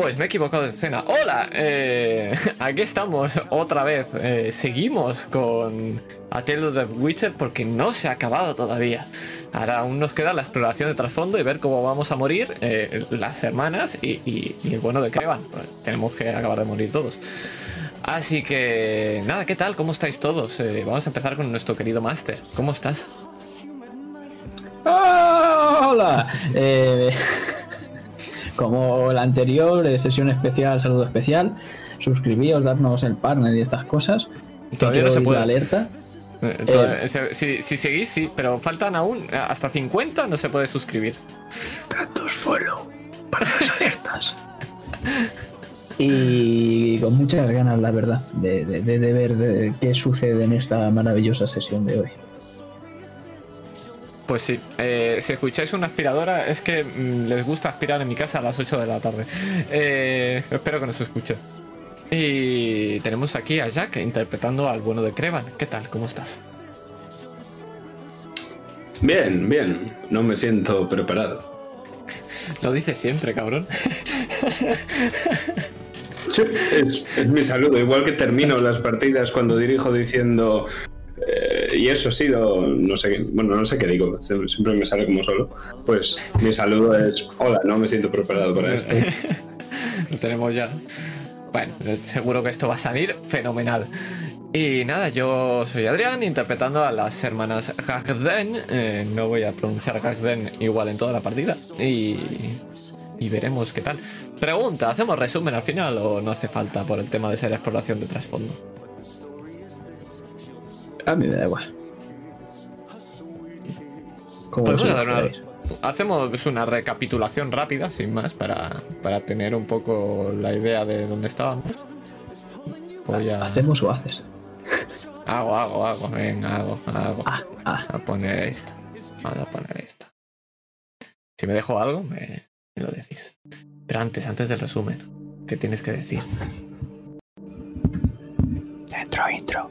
Pues me he equivocado de escena. ¡Hola! Eh, aquí estamos otra vez. Eh, seguimos con A Tale of the Witcher porque no se ha acabado todavía. Ahora aún nos queda la exploración de trasfondo y ver cómo vamos a morir eh, las hermanas y, y- bueno de Crevan. Pues tenemos que acabar de morir todos. Así que nada, ¿qué tal? ¿Cómo estáis todos? Vamos a empezar con nuestro querido Master. ¿Cómo estás? ¡Ah! ¡Hola! Como la anterior, eh, sesión especial, saludo especial, suscribíos, darnos el partner y estas cosas. Todavía no se puede. Alerta. Eh, entonces, eh, si, si seguís, sí, pero faltan aún eh, hasta 50, no se puede suscribir. Tantos follow para las alertas. Y con muchas ganas, la verdad, de, de- de- de ver de qué sucede en esta maravillosa sesión de hoy. Pues sí, eh, si escucháis una aspiradora es que mm, les gusta aspirar en mi casa a las 8 de la tarde. Eh, espero que no se escuche. Y tenemos aquí a Jack interpretando al bueno de Crevan. ¿Qué tal? ¿Cómo estás? Bien, bien. No me siento preparado. Lo dices siempre, cabrón. Sí, es, es mi saludo. Igual que termino las partidas cuando dirijo diciendo. Y eso ha sido. No sé. Bueno, no sé qué digo. Siempre, siempre me sale como solo. Pues mi saludo es. Hola, no me siento preparado para esto. Lo tenemos ya. Bueno, seguro que esto va a salir fenomenal. Y nada, yo soy Adrián, interpretando a las hermanas Gagden. Eh, no voy a pronunciar Gagden igual en toda la partida. Y, y veremos qué tal. Pregunta, ¿hacemos resumen al final o no hace falta por el tema de ser exploración de trasfondo? A mí me da igual. Como Podemos vosotros hacer una, queráis. hacemos una recapitulación rápida, sin más, para, para tener un poco la idea de dónde estábamos. Voy a... ¿Hacemos o haces? Hago, hago, hago, venga, hago, hago. Ah, ah. A poner esta. Vamos a poner esta. Si me dejo algo, me, me lo decís. Pero antes, antes del resumen, ¿qué tienes que decir? Intro, intro.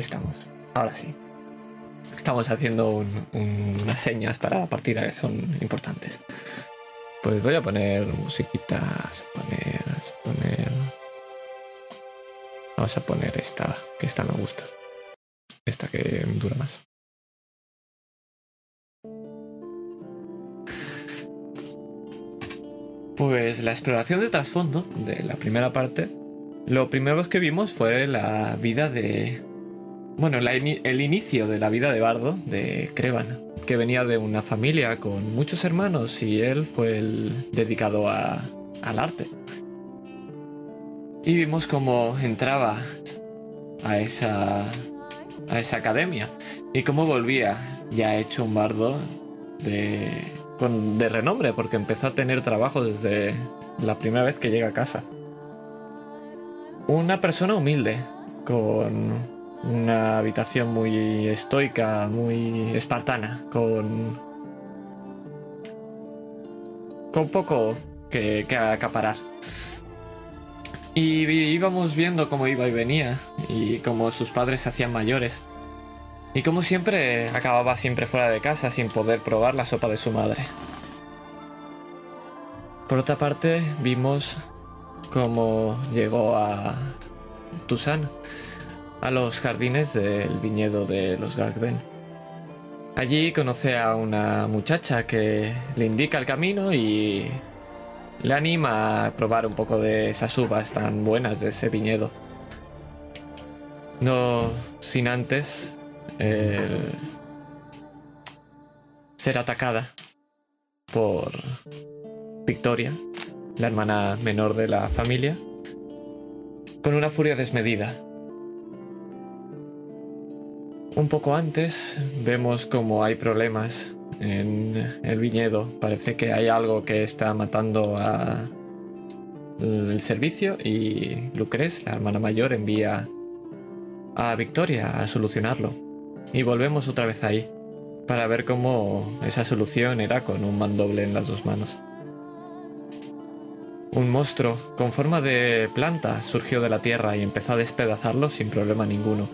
estamos. Ahora sí. Estamos haciendo un- un- unas señas para la partida que son importantes. Pues voy a poner musiquitas, a poner. Vamos a poner esta, que esta me gusta. Esta que dura más. Pues la exploración de trasfondo de la primera parte, lo primero que vimos fue la vida de... Bueno, el inicio de la vida de Bardo, de Crevan, que venía de una familia con muchos hermanos y él fue el dedicado al arte. Y vimos cómo entraba a esa, a esa academia y cómo volvía ya hecho un bardo de, con, de renombre, porque empezó a tener trabajo desde la primera vez que llega a casa. Una persona humilde, con una habitación muy estoica, muy espartana, con. con poco que, que acaparar. Y íbamos viendo cómo iba y venía, y cómo sus padres se hacían mayores. Y como siempre acababa siempre fuera de casa sin poder probar la sopa de su madre. Por otra parte, vimos cómo llegó a Tucson, a los jardines del viñedo de los Garden. Allí conoce a una muchacha que le indica el camino y le anima a probar un poco de esas uvas tan buenas de ese viñedo. No sin antes ser atacada por Victoria, la hermana menor de la familia, con una furia desmedida. Un poco antes vemos como hay problemas en el viñedo. Parece que hay algo que está matando a el servicio y Lucrez, la hermana mayor, envía a Victoria a solucionarlo. Y volvemos otra vez ahí, para ver cómo esa solución era con un mandoble en las dos manos. Un monstruo con forma de planta surgió de la tierra y empezó a despedazarlo sin problema ninguno,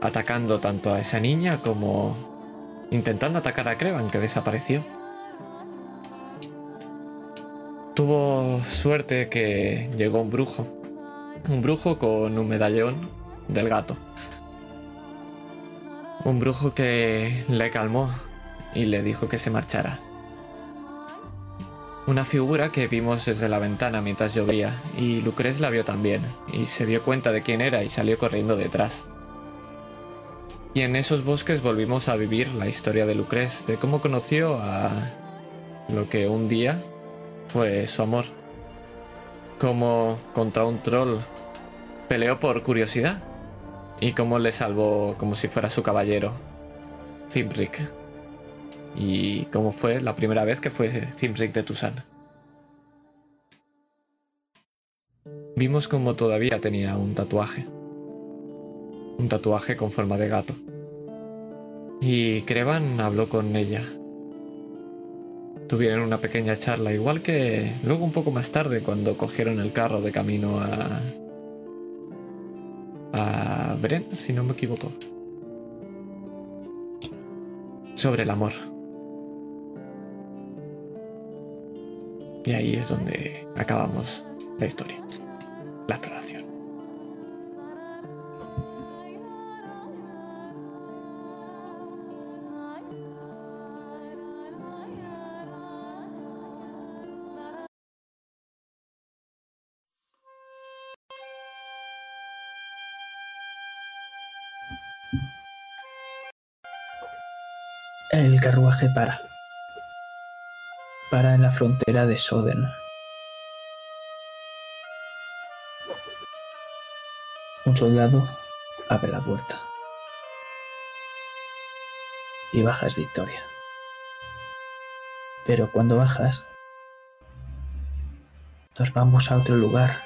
atacando tanto a esa niña como intentando atacar a Crevan, que desapareció. Tuvo suerte que llegó un brujo, un brujo con un medallón del gato. Un brujo que le calmó y le dijo que se marchara. Una figura que vimos desde la ventana mientras llovía, y Lucrez la vio también, y se dio cuenta de quién era y salió corriendo detrás. Y en esos bosques volvimos a vivir la historia de Lucrez, de cómo conoció a lo que un día fue su amor. Como contra un troll peleó por curiosidad y cómo le salvó como si fuera su caballero, Zimric. Y cómo fue la primera vez que fue Zimric de Tusan. Vimos como todavía tenía un tatuaje un tatuaje con forma de gato. Y Crevan habló con ella. Tuvieron una pequeña charla, igual que luego un poco más tarde cuando cogieron el carro de camino a... a Bren, si no me equivoco. Sobre el amor. Y ahí es donde acabamos la historia. La exploración. El carruaje para. Para en la frontera de Soden. Un soldado abre la puerta. Y bajas Victoria. Pero cuando bajas, nos vamos a otro lugar,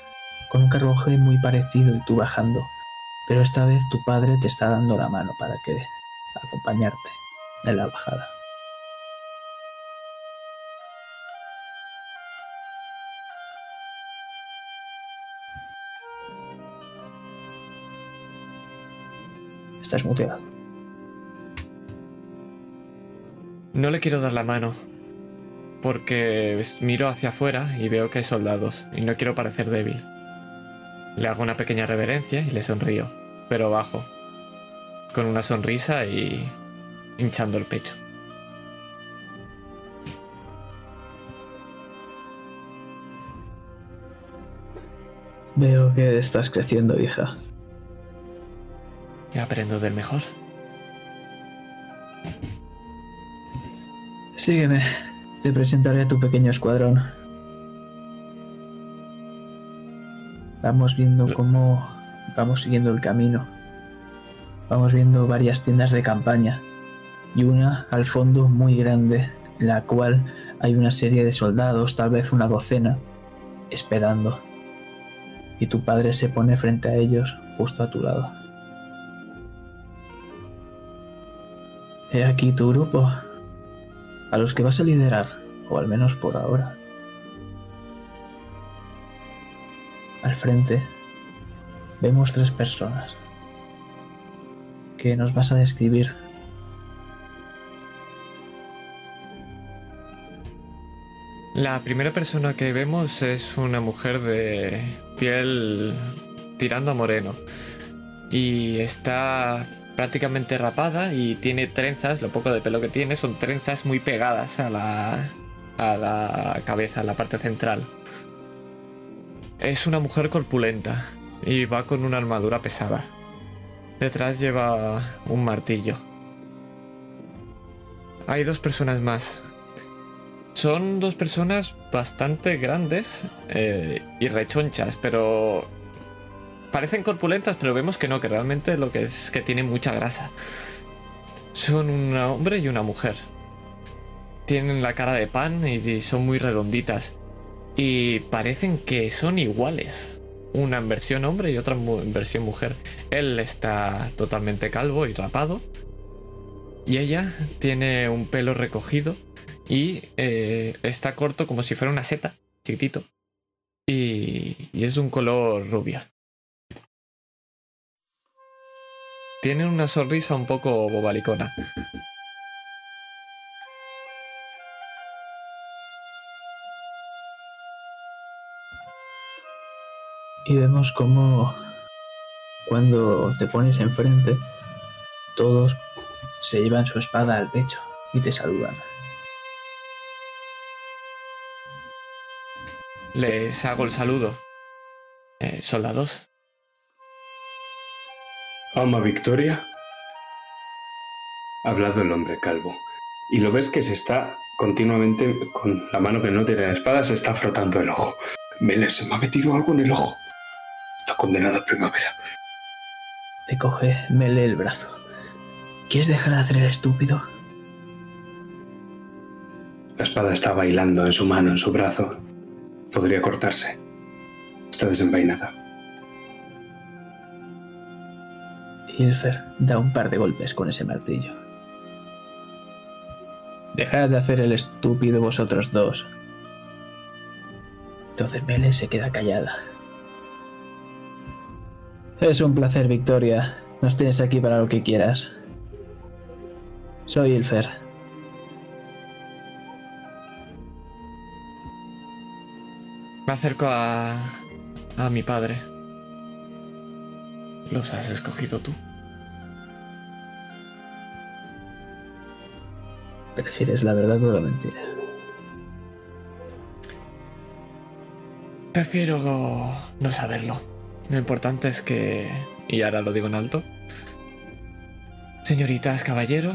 con un carruaje muy parecido y tú bajando. Pero esta vez tu padre te está dando la mano para que acompañarte en la bajada. Estás muteado. No le quiero dar la mano. Porque miro hacia afuera y veo que hay soldados y no quiero parecer débil. Le hago una pequeña reverencia y le sonrío, pero bajo, con una sonrisa y hinchando el pecho. Veo que estás creciendo, hija. Aprendo del mejor. Sígueme. Te presentaré a tu pequeño escuadrón. Vamos viendo cómo vamos siguiendo el camino. Vamos viendo varias tiendas de campaña y una al fondo muy grande, en la cual hay una serie de soldados, tal vez una docena, esperando. Y tu padre se pone frente a ellos, justo a tu lado. He aquí tu grupo, a los que vas a liderar, o al menos por ahora. Al frente vemos tres personas que nos vas a describir La primera persona que vemos es una mujer de piel tirando a moreno. Y está prácticamente rapada y tiene trenzas, lo poco de pelo que tiene son trenzas muy pegadas a la, a la cabeza, a la parte central. Es una mujer corpulenta y va con una armadura pesada. Detrás lleva un martillo. Hay dos personas más. Son dos personas bastante grandes eh, y rechonchas, pero parecen corpulentas, pero vemos que no, que realmente lo que es que tienen mucha grasa. Son un hombre y una mujer. Tienen la cara de pan y son muy redonditas. Y parecen que son iguales. Una en versión hombre y otra en versión mujer. Él está totalmente calvo y rapado. Y ella tiene un pelo recogido y eh, está corto como si fuera una seta, chiquitito. Y, y es un color rubia. Tiene una sonrisa un poco bobalicona. Y vemos como cuando te pones enfrente, todos se llevan su espada al pecho y te saludan. Les hago el saludo. Eh, soldados. Ama Victoria. Ha hablado el hombre calvo. Y lo ves que se está continuamente, con la mano que no tiene la espada, se está frotando el ojo. Mele, se me ha metido algo en el ojo. Está condenado a primavera. Te coge Mele el brazo. ¿Quieres dejar de hacer el estúpido? La espada está bailando en su mano, en su brazo. Podría cortarse. Está desenvainada. Hilfer da un par de golpes con ese martillo. Dejad de hacer el estúpido vosotros dos. Entonces Mele se queda callada. Es un placer, Victoria. Nos tienes aquí para lo que quieras. Soy Ilfer. Me acerco a, a mi padre. ¿Los has escogido tú? ¿Prefieres la verdad o la mentira? Prefiero no saberlo. Lo importante es que... Y ahora lo digo en alto. Señoritas, caballero.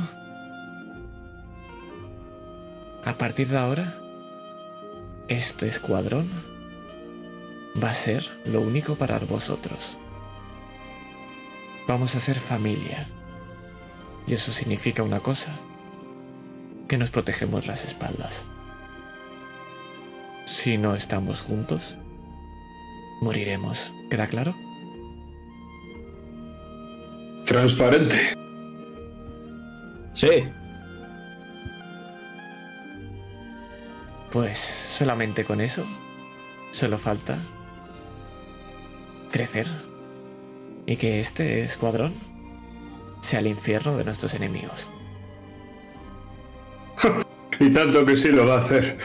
A partir de ahora, este escuadrón va a ser lo único para vosotros. Vamos a ser familia. Y eso significa una cosa, que nos protegemos las espaldas. Si no estamos juntos, moriremos. ¿Queda claro? Transparente. Sí. Pues solamente con eso, solo falta crecer y que este escuadrón sea el infierno de nuestros enemigos. y tanto que sí lo va a hacer.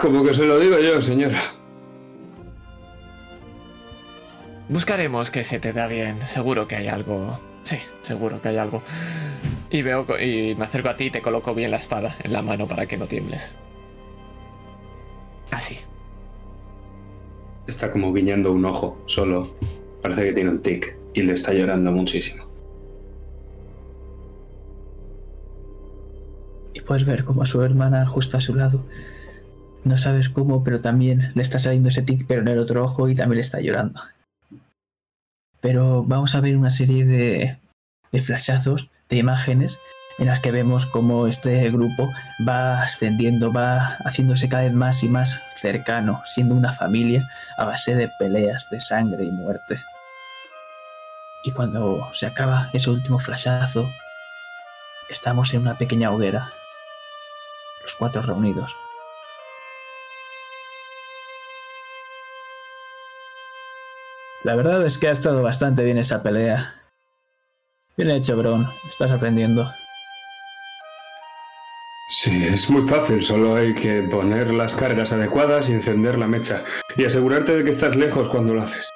Como que se lo digo yo, señora. Buscaremos que se te da bien. Seguro que hay algo. Sí, seguro que hay algo. Y veo y me acerco a ti y te coloco bien la espada en la mano para que no tiembles. Así. Está como guiñando un ojo, solo. Parece que tiene un tic y le está llorando muchísimo. Y puedes ver como a su hermana justo a su lado. No sabes cómo, pero también le está saliendo ese tic, pero en el otro ojo y también le está llorando. Pero vamos a ver una serie de, de flashazos, de imágenes, en las que vemos cómo este grupo va ascendiendo, va haciéndose cada vez más y más cercano, siendo una familia a base de peleas, de sangre y muerte. Y cuando se acaba ese último flashazo, estamos en una pequeña hoguera, los cuatro reunidos. La verdad es que ha estado bastante bien esa pelea. Bien hecho, Bron. Estás aprendiendo. Sí, es muy fácil, solo hay que poner las cargas adecuadas y encender la mecha. Y asegurarte de que estás lejos cuando lo haces.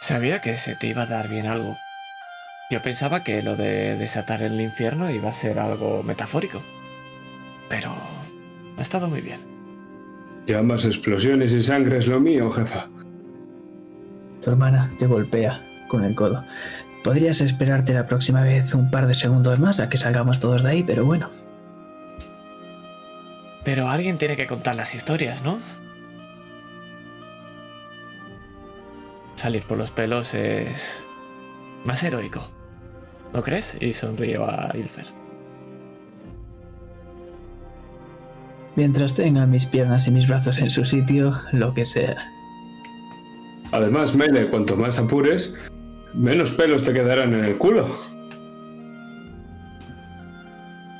Sabía que se te iba a dar bien algo. Yo pensaba que lo de desatar el infierno iba a ser algo metafórico. Pero Ha estado muy bien. Llamas explosiones y sangre es lo mío, jefa. Tu hermana te golpea con el codo. Podrías esperarte la próxima vez un par de segundos más a que salgamos todos de ahí, pero bueno. Pero alguien tiene que contar las historias, ¿no? Salir por los pelos es más heroico. ¿No crees? Y sonrío a Ilfer. Mientras tenga mis piernas y mis brazos en su sitio, lo que sea. Además, Mele, cuanto más apures, menos pelos te quedarán en el culo.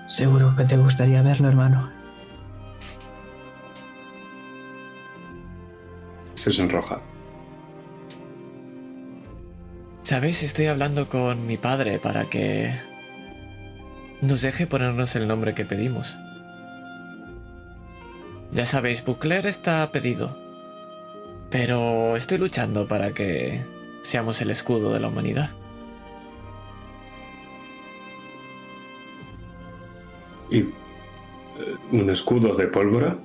Seguro que te gustaría verlo, hermano. Se sonroja. ¿Sabéis? Estoy hablando con mi padre para que nos deje ponernos el nombre que pedimos. Ya sabéis, Bucler está pedido. Pero estoy luchando para que seamos el escudo de la humanidad. ¿Y eh, un escudo de pólvora?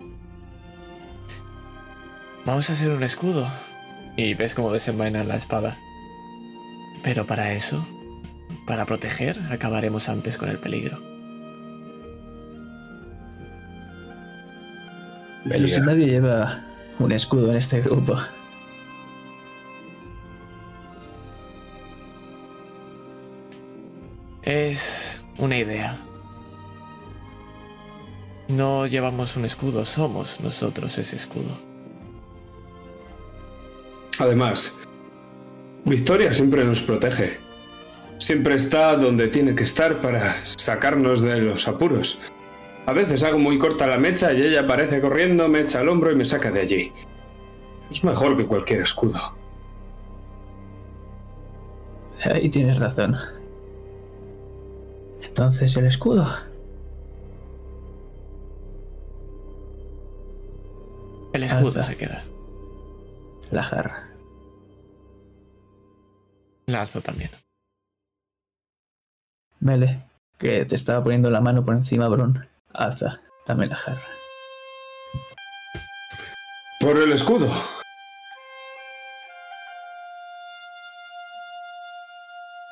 Vamos a hacer un escudo. Y ves cómo desenvaina la espada. Pero para eso, para proteger, acabaremos antes con el peligro. Pero si nadie lleva un escudo en este grupo. Es una idea. No llevamos un escudo, somos nosotros ese escudo. Además, Victoria siempre nos protege. Siempre está donde tiene que estar para sacarnos de los apuros. A veces hago muy corta la mecha y ella aparece corriendo, me echa al hombro y me saca de allí. Es mejor que cualquier escudo. Ahí tienes razón. Entonces, el escudo. El escudo Alza. se queda. La jarra. La alzo también. Mele, que te estaba poniendo la mano por encima, Bron. Alza, dame la jarra. Por el escudo.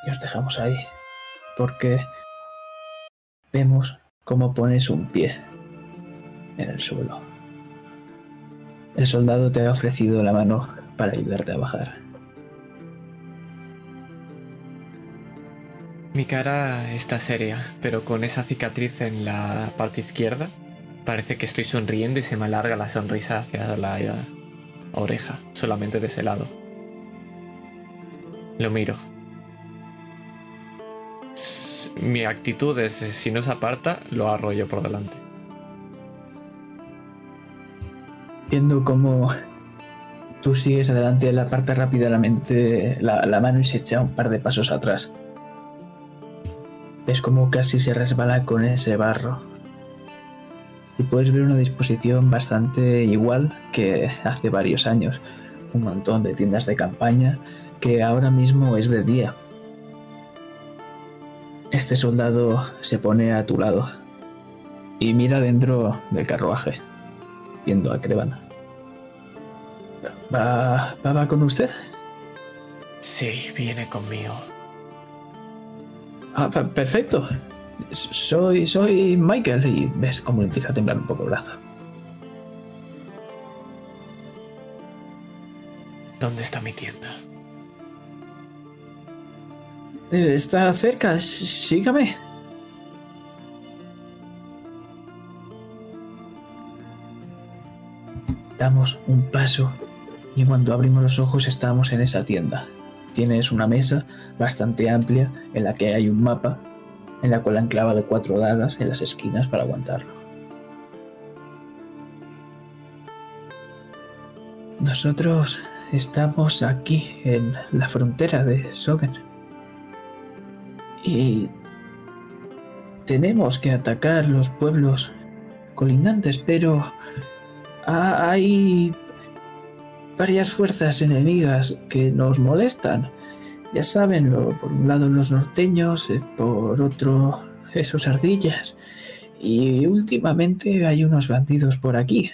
Y os dejamos ahí. Porque vemos cómo pones un pie en el suelo. El soldado te ha ofrecido la mano para ayudarte a bajar. Mi cara está seria, pero con esa cicatriz en la parte izquierda, parece que estoy sonriendo y se me alarga la sonrisa hacia la oreja, solamente de ese lado. Lo miro. Mi actitud es, si no se aparta, lo arroyo por delante. Viendo cómo tú sigues adelante, él aparta rápidamente la, la mano y se echa un par de pasos atrás. Ves como casi se resbala con ese barro. Y puedes ver una disposición bastante igual que hace varios años. Un montón de tiendas de campaña que ahora mismo es de día. Este soldado se pone a tu lado y mira dentro del carruaje, viendo a Crevan. ¿Va, va, va con usted? Sí, viene conmigo. Ah, pe- perfecto. Soy, soy Michael y ves cómo empieza a temblar un poco el brazo. ¿Dónde está mi tienda? Eh, Está cerca, sígame. Damos un paso y cuando abrimos los ojos estamos en esa tienda. Tienes una mesa bastante amplia en la que hay un mapa en la cual han clavado cuatro dagas en las esquinas para aguantarlo. Nosotros estamos aquí en la frontera de Soden. Y tenemos que atacar los pueblos colindantes, pero ha- hay varias fuerzas enemigas que nos molestan. Ya saben, por un lado los norteños, eh, por otro esos ardillas. Y últimamente hay unos bandidos por aquí.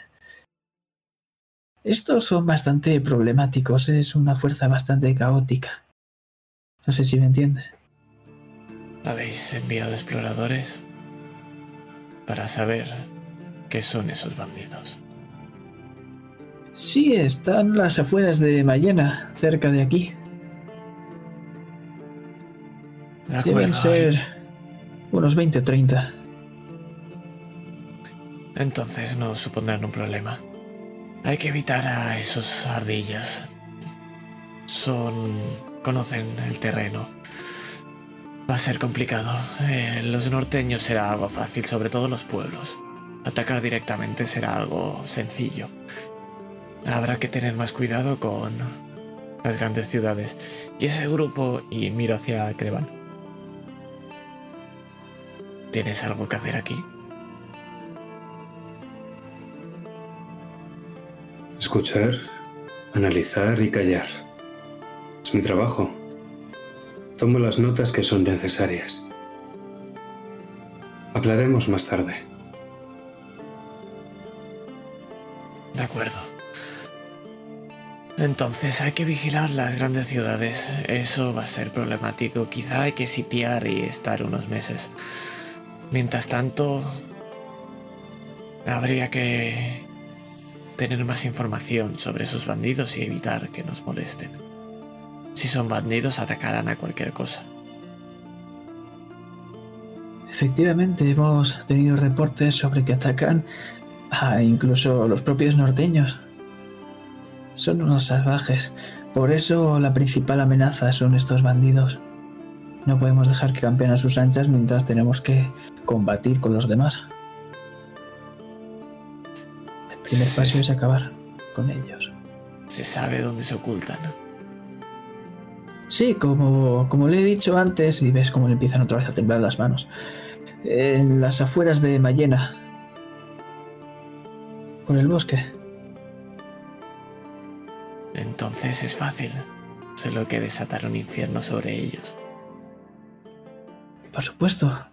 Estos son bastante problemáticos, es una fuerza bastante caótica. No sé si me entiende. ¿Habéis enviado exploradores para saber qué son esos bandidos? Sí, están las afueras de Mayena, cerca de aquí. De Deben ser unos 20 o 30. Entonces no supondrán un problema. Hay que evitar a esos ardillas. Son... conocen el terreno. Va a ser complicado. Eh, los norteños será algo fácil, sobre todo los pueblos. Atacar directamente será algo sencillo. Habrá que tener más cuidado con las grandes ciudades. Y ese grupo, y miro hacia Crevan. ¿Tienes algo que hacer aquí? Escuchar, analizar y callar. Es mi trabajo. Tomo las notas que son necesarias. Hablaremos más tarde. De acuerdo. Entonces hay que vigilar las grandes ciudades. Eso va a ser problemático. Quizá hay que sitiar y estar unos meses. Mientras tanto, habría que tener más información sobre esos bandidos y evitar que nos molesten. Si son bandidos, atacarán a cualquier cosa. Efectivamente, hemos tenido reportes sobre que atacan a incluso los propios norteños. Son unos salvajes. Por eso la principal amenaza son estos bandidos. No podemos dejar que campen a sus anchas mientras tenemos que combatir con los demás. El primer paso sí. es acabar con ellos. Se sabe dónde se ocultan. Sí, como, como le he dicho antes, y ves cómo le empiezan otra vez a temblar las manos. En las afueras de Mayena. Por el bosque. Entonces es fácil. Solo que desatar un infierno sobre ellos. Por supuesto.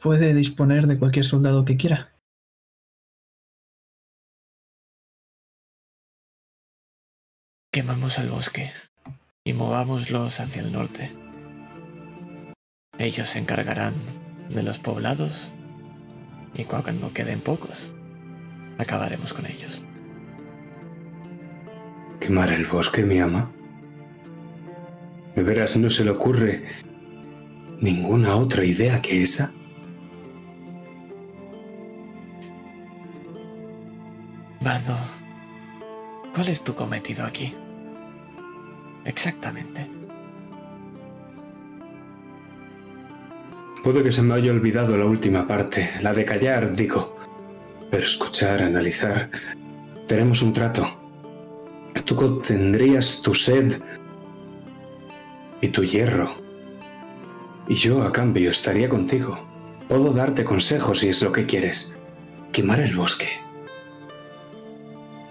Puede disponer de cualquier soldado que quiera. Quemamos el bosque y movámoslos hacia el norte. Ellos se encargarán de los poblados y cuando queden pocos, acabaremos con ellos. ¿Quemar el bosque, mi ama? ¿De veras no se le ocurre ninguna otra idea que esa? Bardo, ¿cuál es tu cometido aquí? Exactamente. Puede que se me haya olvidado la última parte, la de callar, digo. Pero escuchar, analizar. Tenemos un trato. Tú contendrías tu sed y tu hierro. Y yo, a cambio, estaría contigo. Puedo darte consejos si es lo que quieres. Quemar el bosque.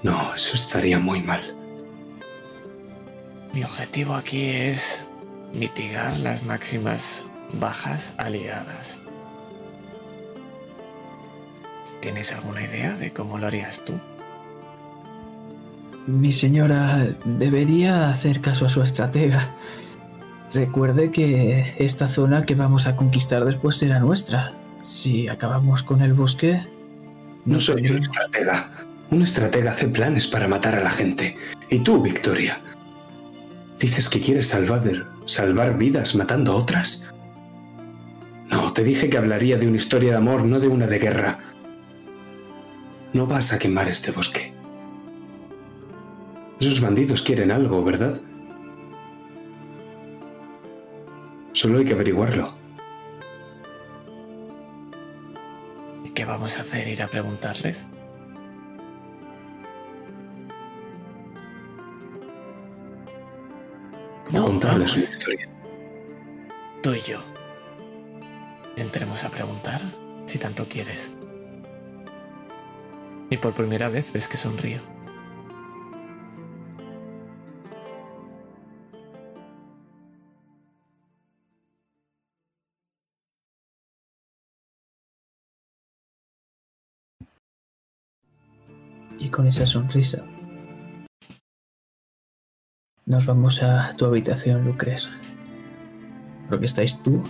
No, eso estaría muy mal. Mi objetivo aquí es mitigar las máximas bajas aliadas. ¿Tienes alguna idea de cómo lo harías tú? Mi señora debería hacer caso a su estratega. Recuerde que esta zona que vamos a conquistar después será nuestra. Si acabamos con el bosque... No soy un estratega. Un estratega hace planes para matar a la gente. ¿Y tú, Victoria? ¿Dices que quieres salvar, salvar vidas matando a otras? No, te dije que hablaría de una historia de amor, no de una de guerra. No vas a quemar este bosque. Esos bandidos quieren algo, ¿verdad? Solo hay que averiguarlo. ¿Y qué vamos a hacer? ¿Ir a preguntarles? No, Contarles una historia. Tú y yo. Entremos a preguntar, si tanto quieres. Y por primera vez ves que sonrío. Y con esa sonrisa nos vamos a tu habitación, Lucres. Porque estáis tú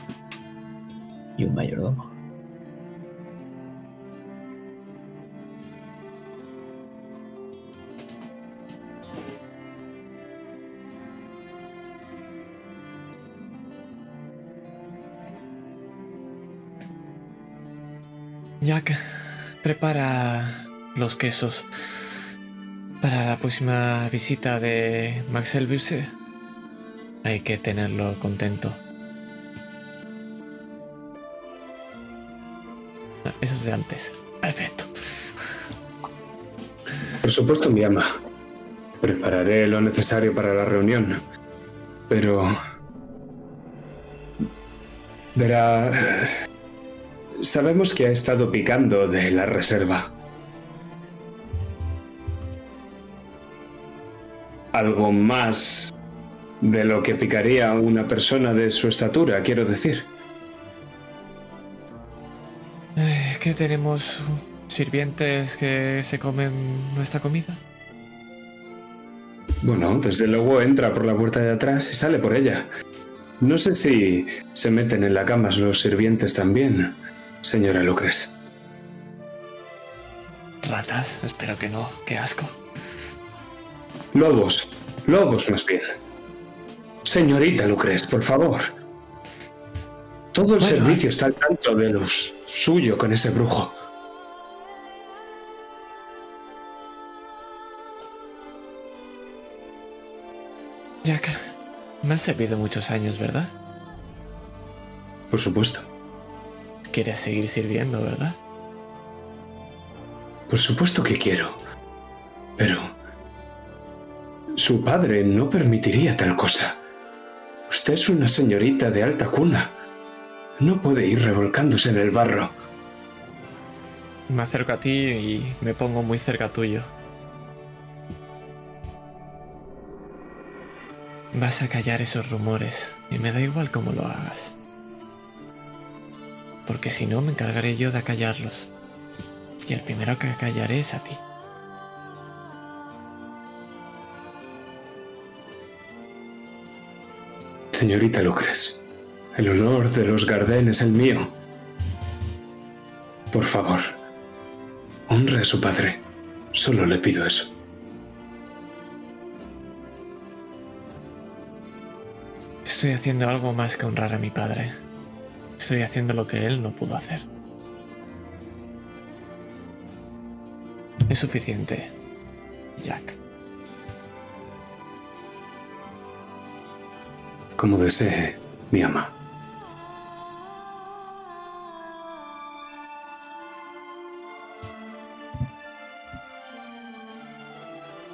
y un mayordomo. Jack, prepara los quesos para la próxima visita de Max Elbuse. Hay que tenerlo contento. Eso es de antes. Perfecto. Por supuesto, mi ama. Prepararé lo necesario para la reunión. Pero... Verá... Sabemos que ha estado picando de la reserva. Algo más de lo que picaría una persona de su estatura, quiero decir. Eh, ¿Qué tenemos? ¿Sirvientes que se comen nuestra comida? Bueno, desde luego entra por la puerta de atrás y sale por ella. No sé si se meten en la cama los sirvientes también, señora Lucres. ¿Ratas? Espero que no. Qué asco. Lobos, lobos más bien. Señorita Lucres, por favor. Todo el Bueno, servicio está al tanto de lo suyo con ese brujo. Jack, me has servido muchos años, ¿verdad? Por supuesto. Quieres seguir sirviendo, ¿verdad? Por supuesto que quiero. Pero... Su padre no permitiría tal cosa. Usted es una señorita de alta cuna. No puede ir revolcándose en el barro. Me acerco a ti y me pongo muy cerca tuyo. Vas a callar esos rumores y me da igual cómo lo hagas. Porque si no me encargaré yo de acallarlos. Y el primero que callaré es a ti. Señorita Lucres, el honor de los Gardén es el mío. Por favor, honre a su padre. Solo le pido eso. Estoy haciendo algo más que honrar a mi padre. Estoy haciendo lo que él no pudo hacer. Es suficiente, Jack. Como desee, mi ama.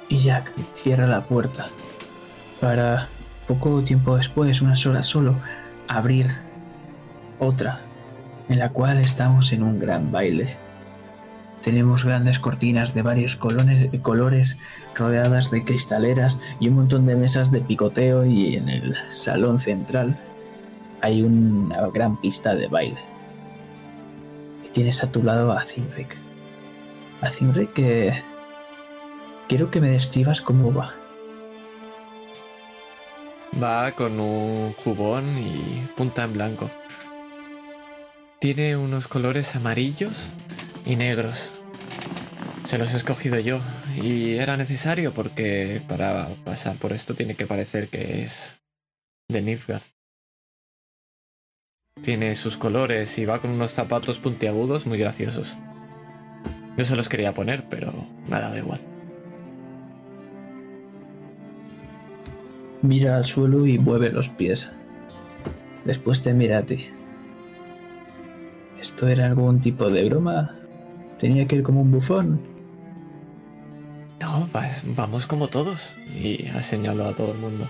Y Jack cierra la puerta para poco tiempo después, unas horas solo, abrir otra en la cual estamos en un gran baile. Tenemos grandes cortinas de varios colores rodeadas de cristaleras y un montón de mesas de picoteo y en el salón central hay una gran pista de baile. Y tienes a tu lado a Zimric. A Zimric que... Quiero que me describas cómo va. Va con un jubón y punta en blanco. Tiene unos colores amarillos y negros. Se los he escogido yo y era necesario porque para pasar por esto tiene que parecer que es de Nilfgaard. Tiene sus colores y va con unos zapatos puntiagudos muy graciosos. Yo se los quería poner, pero me ha dado igual. Mira al suelo y mueve los pies. Después te mira a ti. ¿Esto era algún tipo de broma? ¿Tenía que ir como un bufón? No, vas- vamos como todos. Y ha señalado a todo el mundo.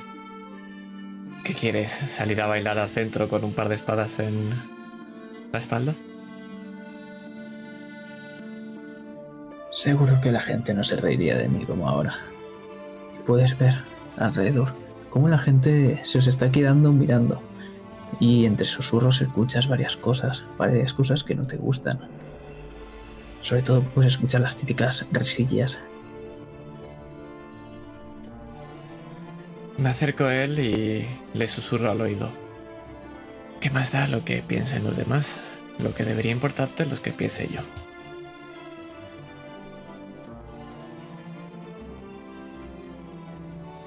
¿Qué quieres? ¿Salir a bailar al centro con un par de espadas en la espalda? Seguro que la gente no se reiría de mí como ahora. Puedes ver alrededor cómo la gente se os está quedando mirando. Y entre susurros escuchas varias cosas, varias cosas que no te gustan. Sobre todo pues escuchar las típicas resillas. Me acerco a él y le susurro al oído. ¿Qué más da lo que piensen los demás? Lo que debería importarte es lo que piense yo.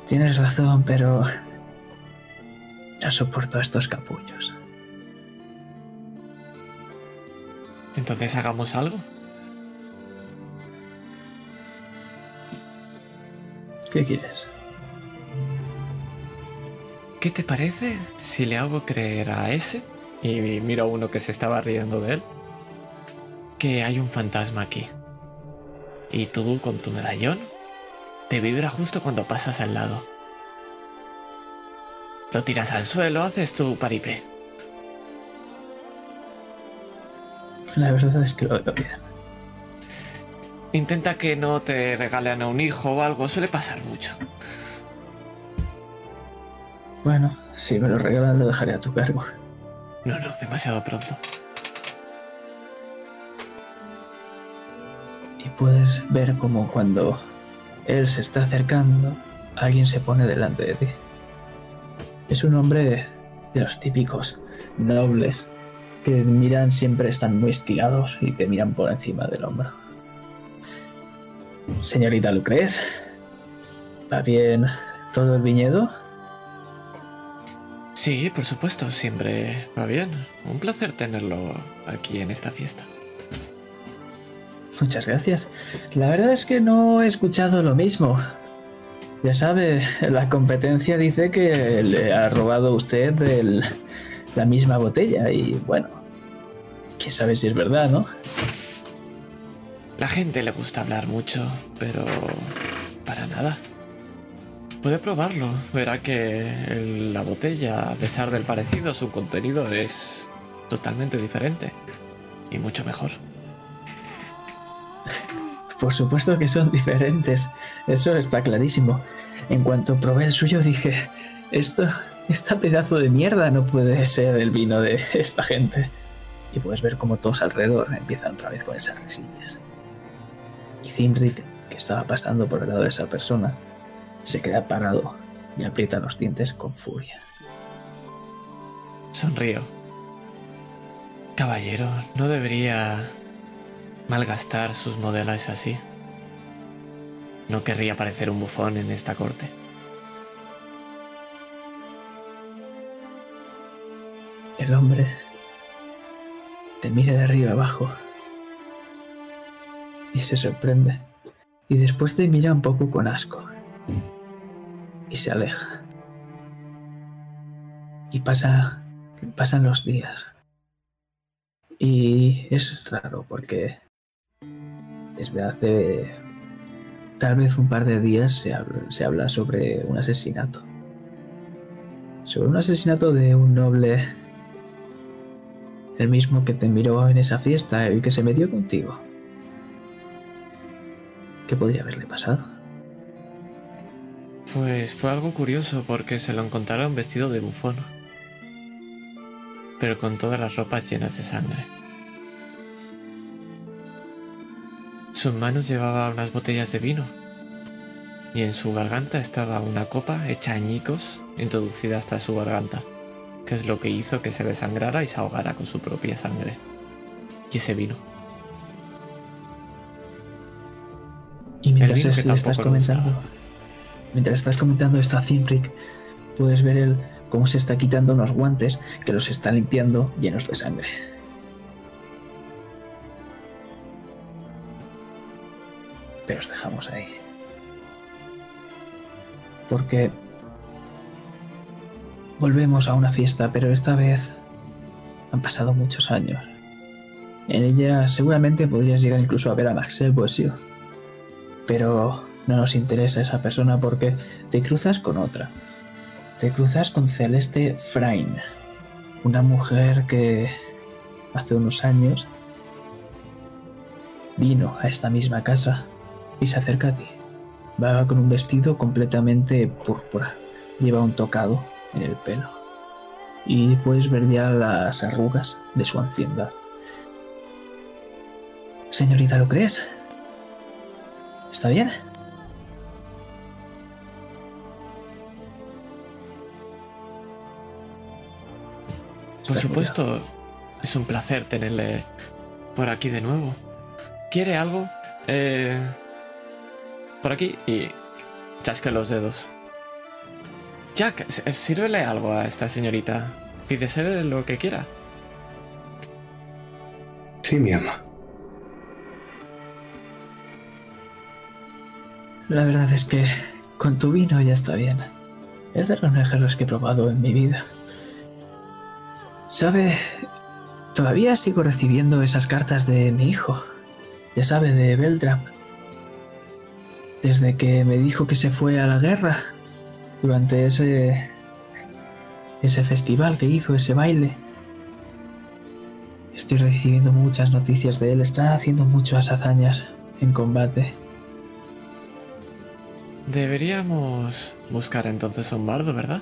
Tienes razón, pero no soporto estos capullos. Entonces hagamos algo. ¿Qué quieres? ¿Qué te parece si le hago creer a ese? Y miro a uno que se estaba riendo de él. Que hay un fantasma aquí. Y tú con tu medallón te vibra justo cuando pasas al lado. Lo tiras al suelo, haces tu paripé. La verdad es que lo veo bien. Intenta que no te regalen a un hijo o algo, suele pasar mucho. Bueno, si me lo regalan lo dejaré a tu cargo. No, no, demasiado pronto. Y puedes ver como cuando él se está acercando, alguien se pone delante de ti. Es un hombre de los típicos nobles que miran siempre están muy estilados y te miran por encima del hombro. Señorita Lucrez, ¿va bien todo el viñedo? Sí, por supuesto, siempre va bien. Un placer tenerlo aquí en esta fiesta. Muchas gracias. La verdad es que no he escuchado lo mismo. Ya sabe, la competencia dice que le ha robado usted el, la misma botella y bueno, quién sabe si es verdad, ¿no? La gente le gusta hablar mucho, pero para nada. Puede probarlo, verá que la botella, a pesar del parecido, su contenido es totalmente diferente y mucho mejor. Por supuesto que son diferentes, eso está clarísimo. En cuanto probé el suyo dije, esto, esta pedazo de mierda no puede ser el vino de esta gente. Y puedes ver como todos alrededor empiezan otra vez con esas risillas. Y Zimric, que estaba pasando por el lado de esa persona, se queda parado y aprieta los dientes con furia. Sonrío. Caballero, no debería malgastar sus modelos así. No querría parecer un bufón en esta corte. El hombre te mira de arriba abajo y se sorprende. Y después te mira un poco con asco y se aleja. Y pasa, pasan los días. Y es raro porque desde hace tal vez un par de días se habla, se habla sobre un asesinato. Sobre un asesinato de un noble el mismo que te miró en esa fiesta, el que se metió contigo. ¿Qué podría haberle pasado? Pues fue algo curioso porque se lo encontraron vestido de bufón. Pero con todas las ropas llenas de sangre. Sus manos llevaba unas botellas de vino. Y en su garganta estaba una copa hecha añicos introducida hasta su garganta, que es lo que hizo que se desangrara y se ahogara con su propia sangre. Y ese vino. Y mientras es- le estás comentando, gustaba. mientras estás comentando esto a Zimric, puedes ver él cómo se está quitando unos guantes que los está limpiando llenos de sangre. Pero os dejamos ahí. Porque volvemos a una fiesta, pero esta vez han pasado muchos años. En ella seguramente podrías llegar incluso a ver a Maxel Boissio. Pero no nos interesa esa persona porque te cruzas con otra. Te cruzas con Celeste Frain, una mujer que hace unos años vino a esta misma casa y se acerca a ti. Va con un vestido completamente púrpura. Lleva un tocado en el pelo. Y puedes ver ya las arrugas de su anciandad. Señorita, ¿lo crees? ¿Está bien? Por supuesto, es un placer tenerle por aquí de nuevo. ¿Quiere algo? Eh, por aquí y chasca los dedos. Jack, eh, sírvele algo a esta señorita. Pídese lo que quiera. Sí, mi ama. La verdad es que con tu vino ya está bien. Es de los mejores que he probado en mi vida. ¿Sabe? Todavía sigo recibiendo esas cartas de mi hijo. Ya sabe, de Beltram. Desde que me dijo que se fue a la guerra. Durante ese. ese festival que hizo, ese baile. Estoy recibiendo muchas noticias de él. Está haciendo muchas hazañas en combate. Deberíamos buscar entonces un bardo, ¿verdad?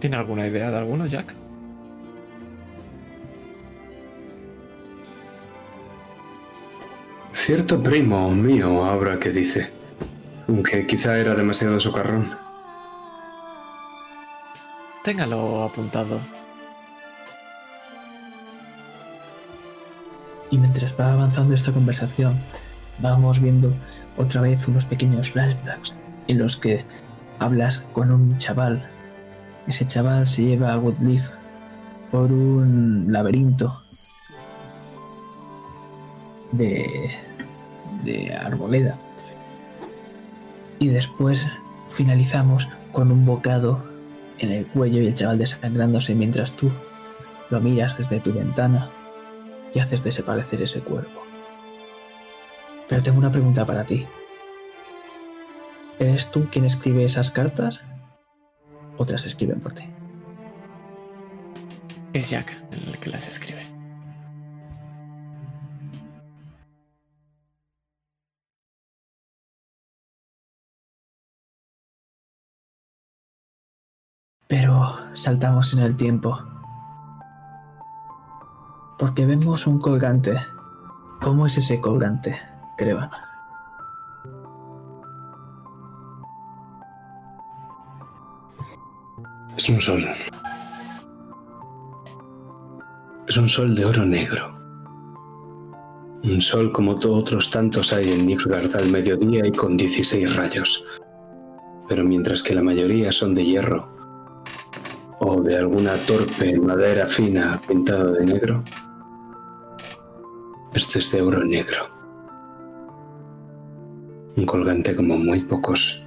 ¿Tiene alguna idea de alguno, Jack? Cierto primo mío, ahora que dice. Aunque quizá era demasiado socarrón. Téngalo apuntado. Y mientras va avanzando esta conversación, vamos viendo otra vez unos pequeños flashbacks en los que hablas con un chaval. Ese chaval se lleva a Woodleaf por un laberinto de, de arboleda. Y después finalizamos con un bocado en el cuello y el chaval desangrándose mientras tú lo miras desde tu ventana y haces desaparecer ese cuerpo. Pero tengo una pregunta para ti. ¿Eres tú quien escribe esas cartas? Otras escriben por ti. Es Jack el que las escribe. Pero saltamos en el tiempo. Porque vemos un colgante. ¿Cómo es ese colgante, Es un sol. Es un sol de oro negro. Un sol como todos otros tantos hay en Nilfgaard al mediodía y con 16 rayos. Pero mientras que la mayoría son de hierro o de alguna torpe madera fina pintada de negro, este es de oro negro. Un colgante como muy pocos.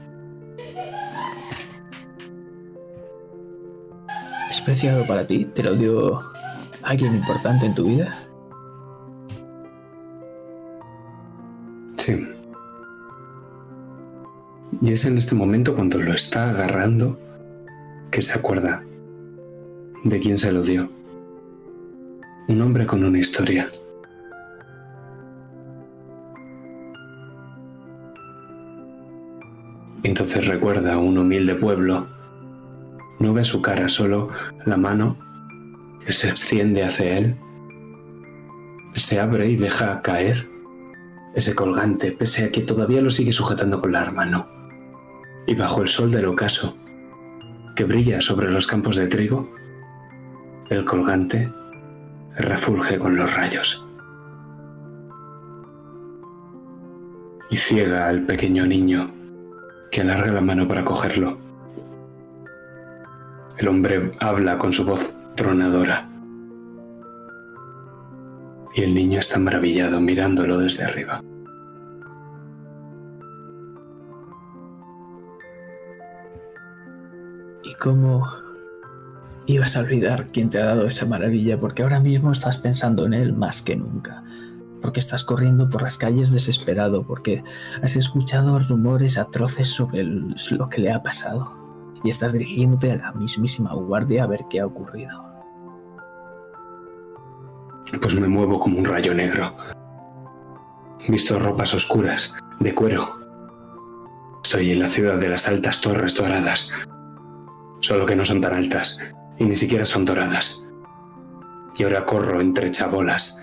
¿Es preciado para ti? ¿Te lo dio alguien importante en tu vida? Sí. Y es en este momento cuando lo está agarrando que se acuerda de quién se lo dio. Un hombre con una historia. Entonces recuerda a un humilde pueblo no ve su cara, solo la mano que se extiende hacia él. Se abre y deja caer ese colgante, pese a que todavía lo sigue sujetando con la mano. Y bajo el sol del ocaso, que brilla sobre los campos de trigo, el colgante refulge con los rayos. Y ciega al pequeño niño que alarga la mano para cogerlo. El hombre habla con su voz tronadora. Y el niño está maravillado mirándolo desde arriba. ¿Y cómo ibas a olvidar quién te ha dado esa maravilla? Porque ahora mismo estás pensando en él más que nunca. Porque estás corriendo por las calles desesperado, porque has escuchado rumores atroces sobre lo que le ha pasado y estás dirigiéndote a la mismísima guardia a ver qué ha ocurrido. Pues me muevo como un rayo negro. Visto ropas oscuras, de cuero. Estoy en la ciudad de las altas torres doradas. Solo que no son tan altas, y ni siquiera son doradas. Y ahora corro entre chabolas.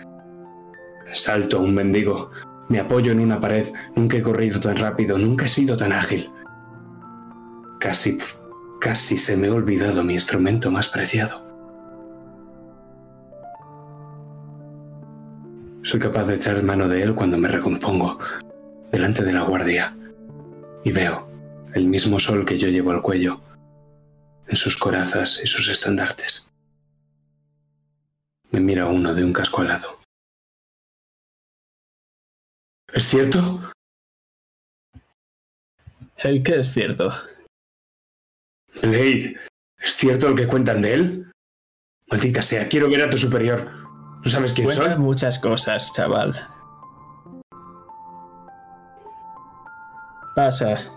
Salto a un mendigo. Me apoyo en una pared. Nunca he corrido tan rápido. Nunca he sido tan ágil. Casi, casi se me ha olvidado mi instrumento más preciado. Soy capaz de echar mano de él cuando me recompongo, delante de la guardia, y veo el mismo sol que yo llevo al cuello, en sus corazas y sus estandartes. Me mira uno de un casco alado. ¿Es cierto? ¿El qué es cierto? Blade, ¿es cierto lo que cuentan de él? Maldita sea, quiero ver a tu superior. ¿No sabes quién soy? muchas cosas, chaval. Pasa.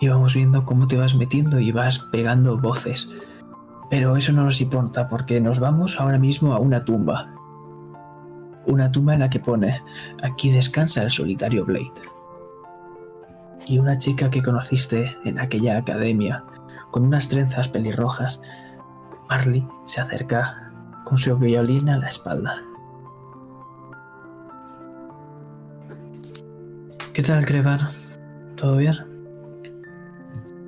Y vamos viendo cómo te vas metiendo y vas pegando voces. Pero eso no nos importa porque nos vamos ahora mismo a una tumba. Una tumba en la que pone, aquí descansa el solitario Blade. Y una chica que conociste en aquella academia, con unas trenzas pelirrojas, Marley se acerca con su violín a la espalda. ¿Qué tal, Crevan? ¿Todo bien?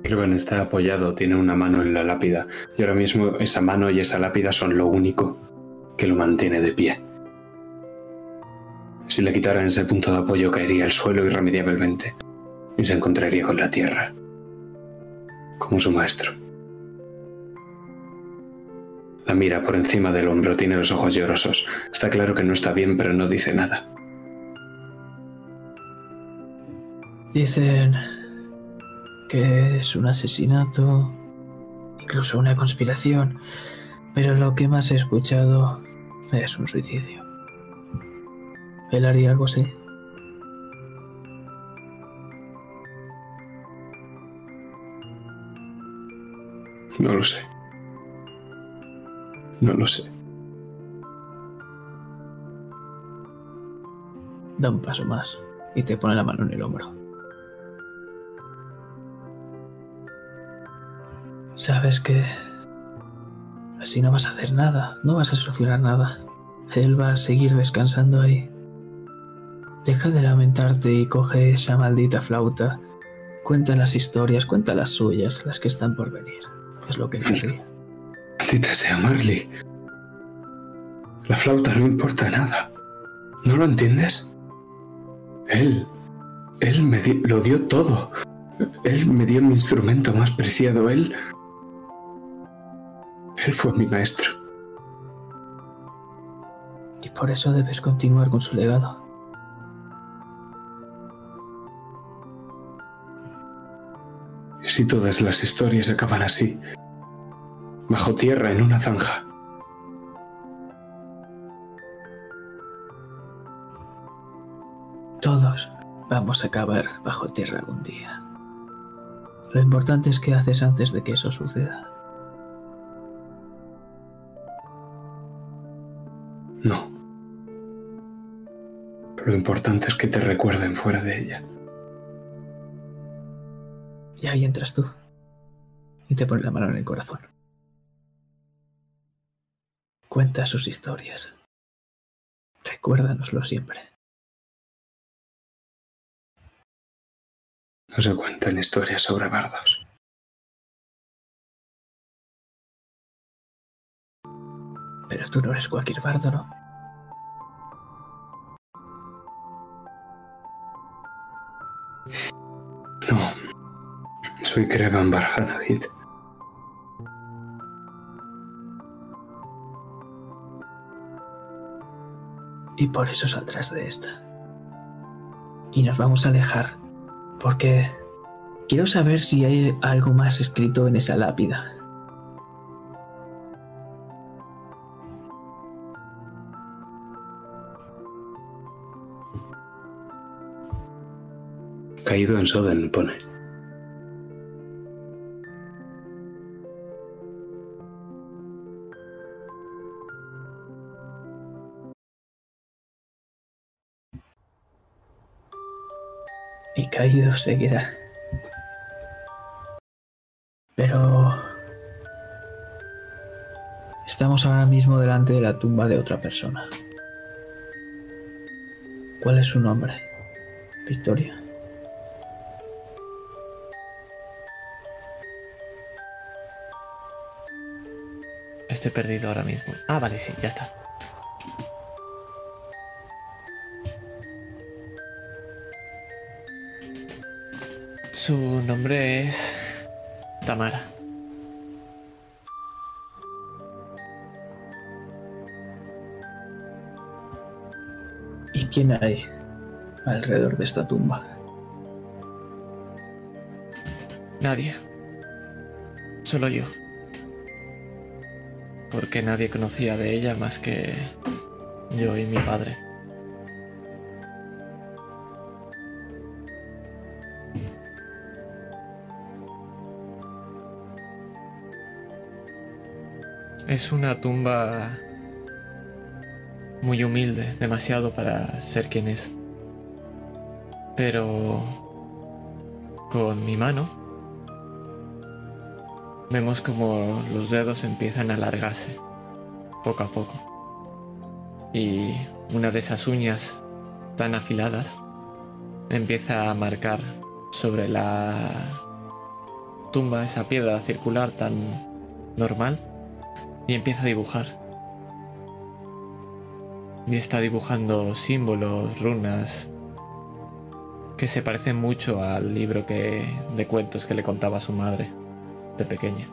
Kirvan está apoyado, tiene una mano en la lápida, y ahora mismo esa mano y esa lápida son lo único que lo mantiene de pie. Si le quitaran ese punto de apoyo caería al suelo irremediablemente y se encontraría con la tierra, como su maestro. La mira por encima del hombro, tiene los ojos llorosos. Está claro que no está bien, pero no dice nada. Dicen que es un asesinato, incluso una conspiración, pero lo que más he escuchado es un suicidio. ¿Él haría algo así? No lo sé. No lo sé. Da un paso más y te pone la mano en el hombro. Sabes que así no vas a hacer nada, no vas a solucionar nada. Él va a seguir descansando ahí. Deja de lamentarte y coge esa maldita flauta. Cuenta las historias, cuenta las suyas, las que están por venir. Es lo que querría. Maldita sea Marley. La flauta no importa nada. ¿No lo entiendes? Él. Él me di- lo dio todo. Él me dio mi instrumento más preciado. Él. Él fue mi maestro. Y por eso debes continuar con su legado. Si todas las historias acaban así, bajo tierra en una zanja, Todos vamos a acabar bajo tierra algún día. Lo importante es qué haces antes de que eso suceda. no. Lo importante es que te recuerden fuera de ella. Y ahí entras tú. Y te pone la mano en el corazón. Cuenta sus historias. Recuérdanoslo siempre. No se cuentan historias sobre bardos. Pero tú no eres cualquier bardo, ¿no? No. Soy Krevan Barhanadit. Y por eso saldrás de esta. Y nos vamos a alejar. Porque quiero saber si hay algo más escrito en esa lápida. Caído en Soden, pone. Y caído se queda. Pero... Estamos ahora mismo delante de la tumba de otra persona. ¿Cuál es su nombre? Victoria. Estoy perdido ahora mismo. Ah, vale, sí, ya está. Su nombre es Tamara. ¿Y quién hay alrededor de esta tumba? Nadie. Solo yo. Porque nadie conocía de ella más que yo y mi padre. Es una tumba muy humilde, demasiado para ser quien es. Pero con mi mano vemos como los dedos empiezan a alargarse poco a poco. Y una de esas uñas tan afiladas empieza a marcar sobre la tumba esa piedra circular tan normal y empieza a dibujar. Y está dibujando símbolos, runas, que se parecen mucho al libro que, de cuentos que le contaba su madre de pequeña.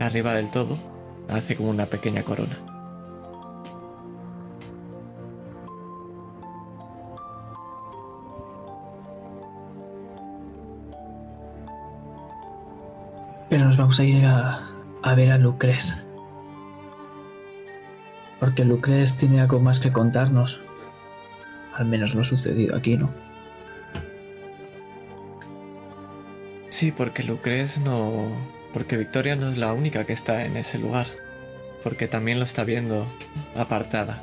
Arriba del todo hace como una pequeña corona. Pero nos vamos a ir a, a ver a Lucres. Porque Lucres tiene algo más que contarnos. Al menos lo sucedido aquí, ¿no? Sí, porque Lucres no... Porque Victoria no es la única que está en ese lugar. Porque también lo está viendo apartada.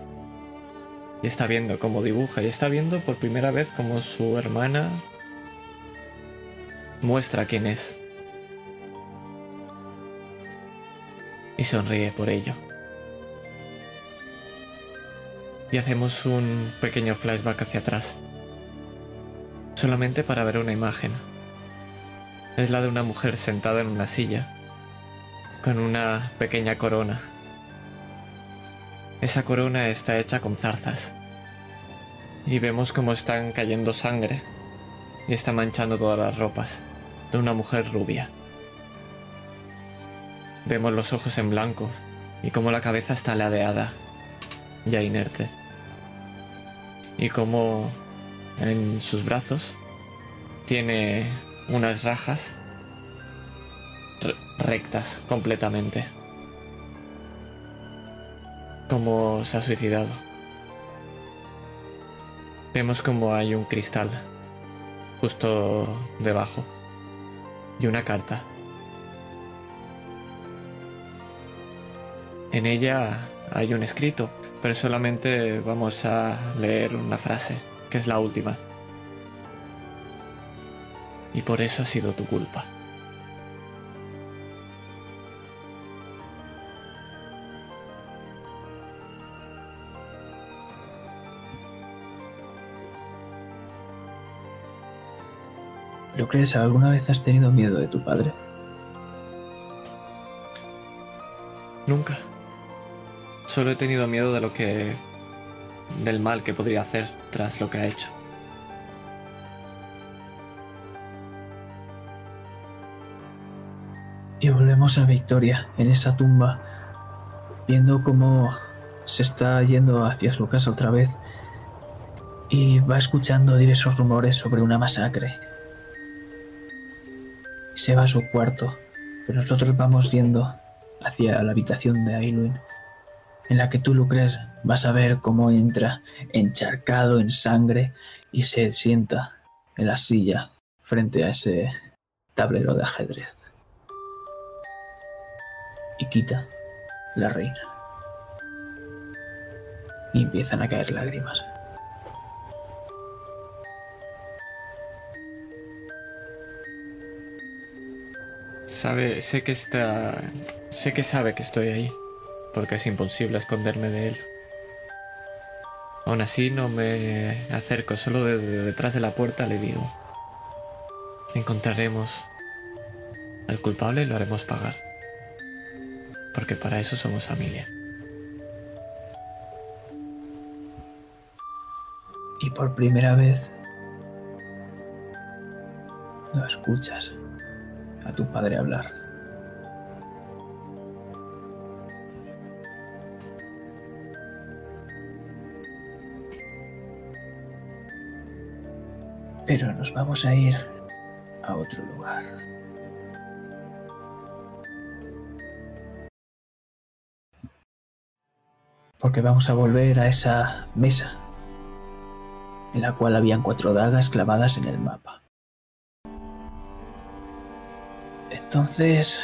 Y está viendo cómo dibuja. Y está viendo por primera vez cómo su hermana muestra quién es. Y sonríe por ello. Y hacemos un pequeño flashback hacia atrás. Solamente para ver una imagen. Es la de una mujer sentada en una silla, con una pequeña corona. Esa corona está hecha con zarzas. Y vemos cómo están cayendo sangre y está manchando todas las ropas de una mujer rubia. Vemos los ojos en blanco y cómo la cabeza está ladeada, ya inerte. Y cómo en sus brazos tiene unas rajas re- rectas completamente. Como se ha suicidado. Vemos como hay un cristal justo debajo y una carta. En ella hay un escrito, pero solamente vamos a leer una frase, que es la última. Y por eso ha sido tu culpa. Lucres, ¿alguna vez has tenido miedo de tu padre? Nunca. Solo he tenido miedo de lo que... del mal que podría hacer tras lo que ha hecho. Y volvemos a Victoria, en esa tumba, viendo cómo se está yendo hacia su casa otra vez y va escuchando diversos rumores sobre una masacre. Se va a su cuarto, pero nosotros vamos yendo hacia la habitación de Ailuin, en la que tú, Lucres, vas a ver cómo entra encharcado en sangre y se sienta en la silla frente a ese tablero de ajedrez y quita la reina. Y empiezan a caer lágrimas. Sabe, sé que está... Sé que sabe que estoy ahí, porque es imposible esconderme de él. Aún así no me acerco, solo desde detrás de la puerta le digo, encontraremos al culpable y lo haremos pagar. Porque para eso somos familia. Y por primera vez No escuchas a tu padre hablar. Pero nos vamos a ir a otro lugar. Porque vamos a volver a esa mesa en la cual habían cuatro dagas clavadas en el mapa. Entonces,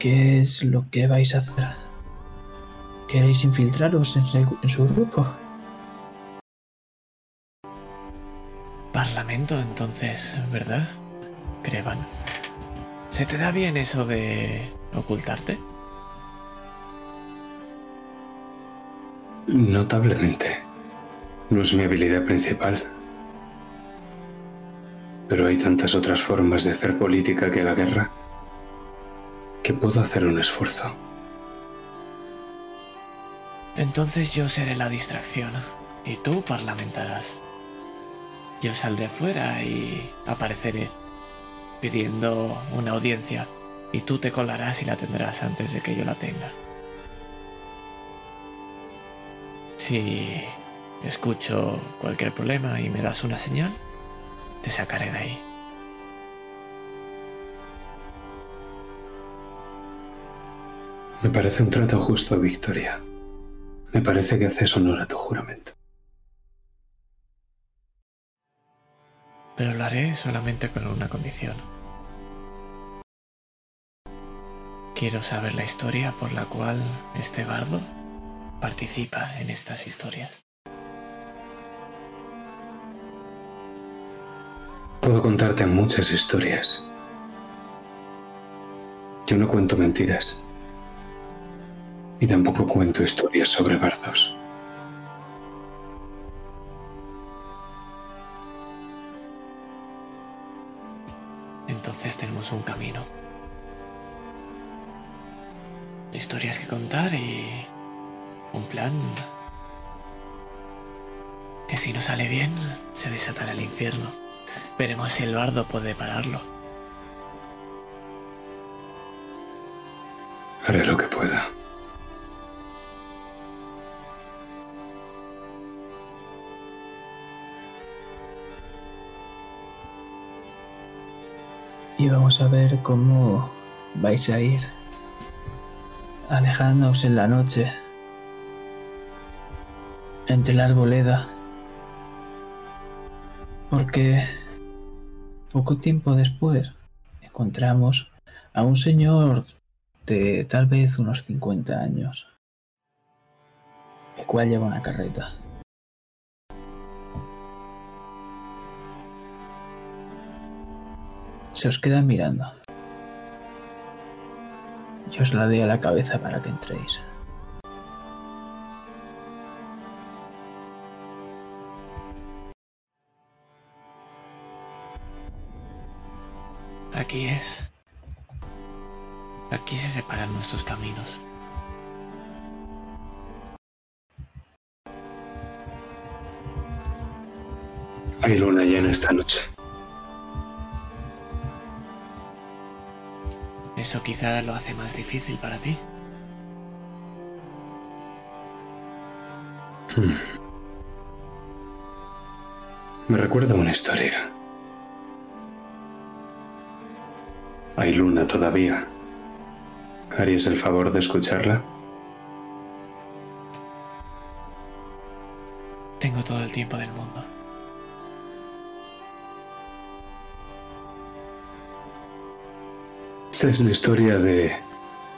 ¿qué es lo que vais a hacer? ¿Queréis infiltraros en su, en su grupo? Entonces, ¿verdad? Crevan. ¿Se te da bien eso de ocultarte? Notablemente. No es mi habilidad principal. Pero hay tantas otras formas de hacer política que la guerra que puedo hacer un esfuerzo. Entonces yo seré la distracción y tú parlamentarás. Yo saldré fuera y apareceré pidiendo una audiencia y tú te colarás y la tendrás antes de que yo la tenga. Si escucho cualquier problema y me das una señal, te sacaré de ahí. Me parece un trato justo, Victoria. Me parece que haces honor a tu juramento. Pero lo haré solamente con una condición. Quiero saber la historia por la cual este bardo participa en estas historias. Puedo contarte muchas historias. Yo no cuento mentiras. Y tampoco cuento historias sobre bardos. Entonces tenemos un camino. Historias que contar y un plan que si no sale bien se desatará el infierno. Veremos si el bardo puede pararlo. Haré lo que pueda. Y vamos a ver cómo vais a ir alejándoos en la noche entre la arboleda. Porque poco tiempo después encontramos a un señor de tal vez unos 50 años, el cual lleva una carreta. Se os queda mirando. Y os la doy a la cabeza para que entréis. Aquí es. Aquí se separan nuestros caminos. Hay luna llena esta noche. Eso quizá lo hace más difícil para ti. Hmm. Me recuerda una historia. Hay luna todavía. ¿Harías el favor de escucharla? Tengo todo el tiempo del mundo. Esta es la historia de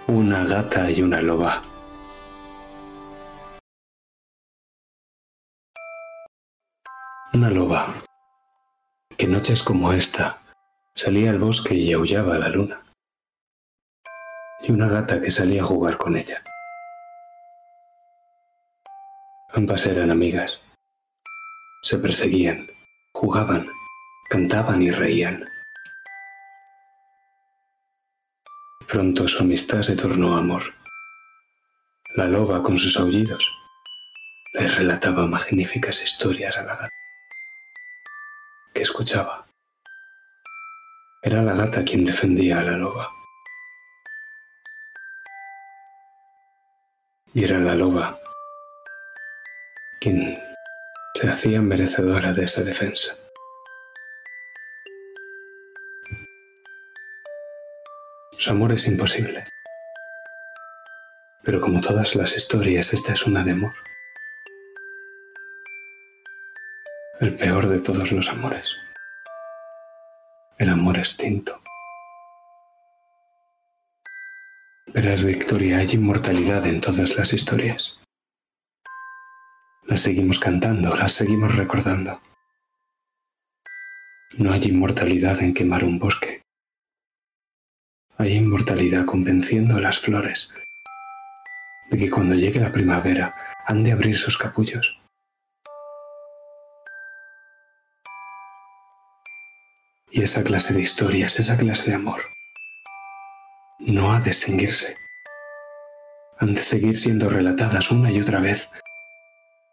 una gata y una loba. Una loba que noches como esta salía al bosque y aullaba a la luna. Y una gata que salía a jugar con ella. Ambas eran amigas. Se perseguían, jugaban, cantaban y reían. Pronto su amistad se tornó amor. La loba, con sus aullidos, le relataba magníficas historias a la gata, que escuchaba Era la gata quien defendía a la loba. Y era la loba quien se hacía merecedora de esa defensa. Su amor es imposible. Pero como todas las historias, esta es una de amor. El peor de todos los amores. El amor extinto. Verás, Victoria, hay inmortalidad en todas las historias. Las seguimos cantando, las seguimos recordando. No hay inmortalidad en quemar un bosque. Hay inmortalidad convenciendo a las flores de que cuando llegue la primavera han de abrir sus capullos. Y esa clase de historias, esa clase de amor, no ha de extinguirse. Han de seguir siendo relatadas una y otra vez,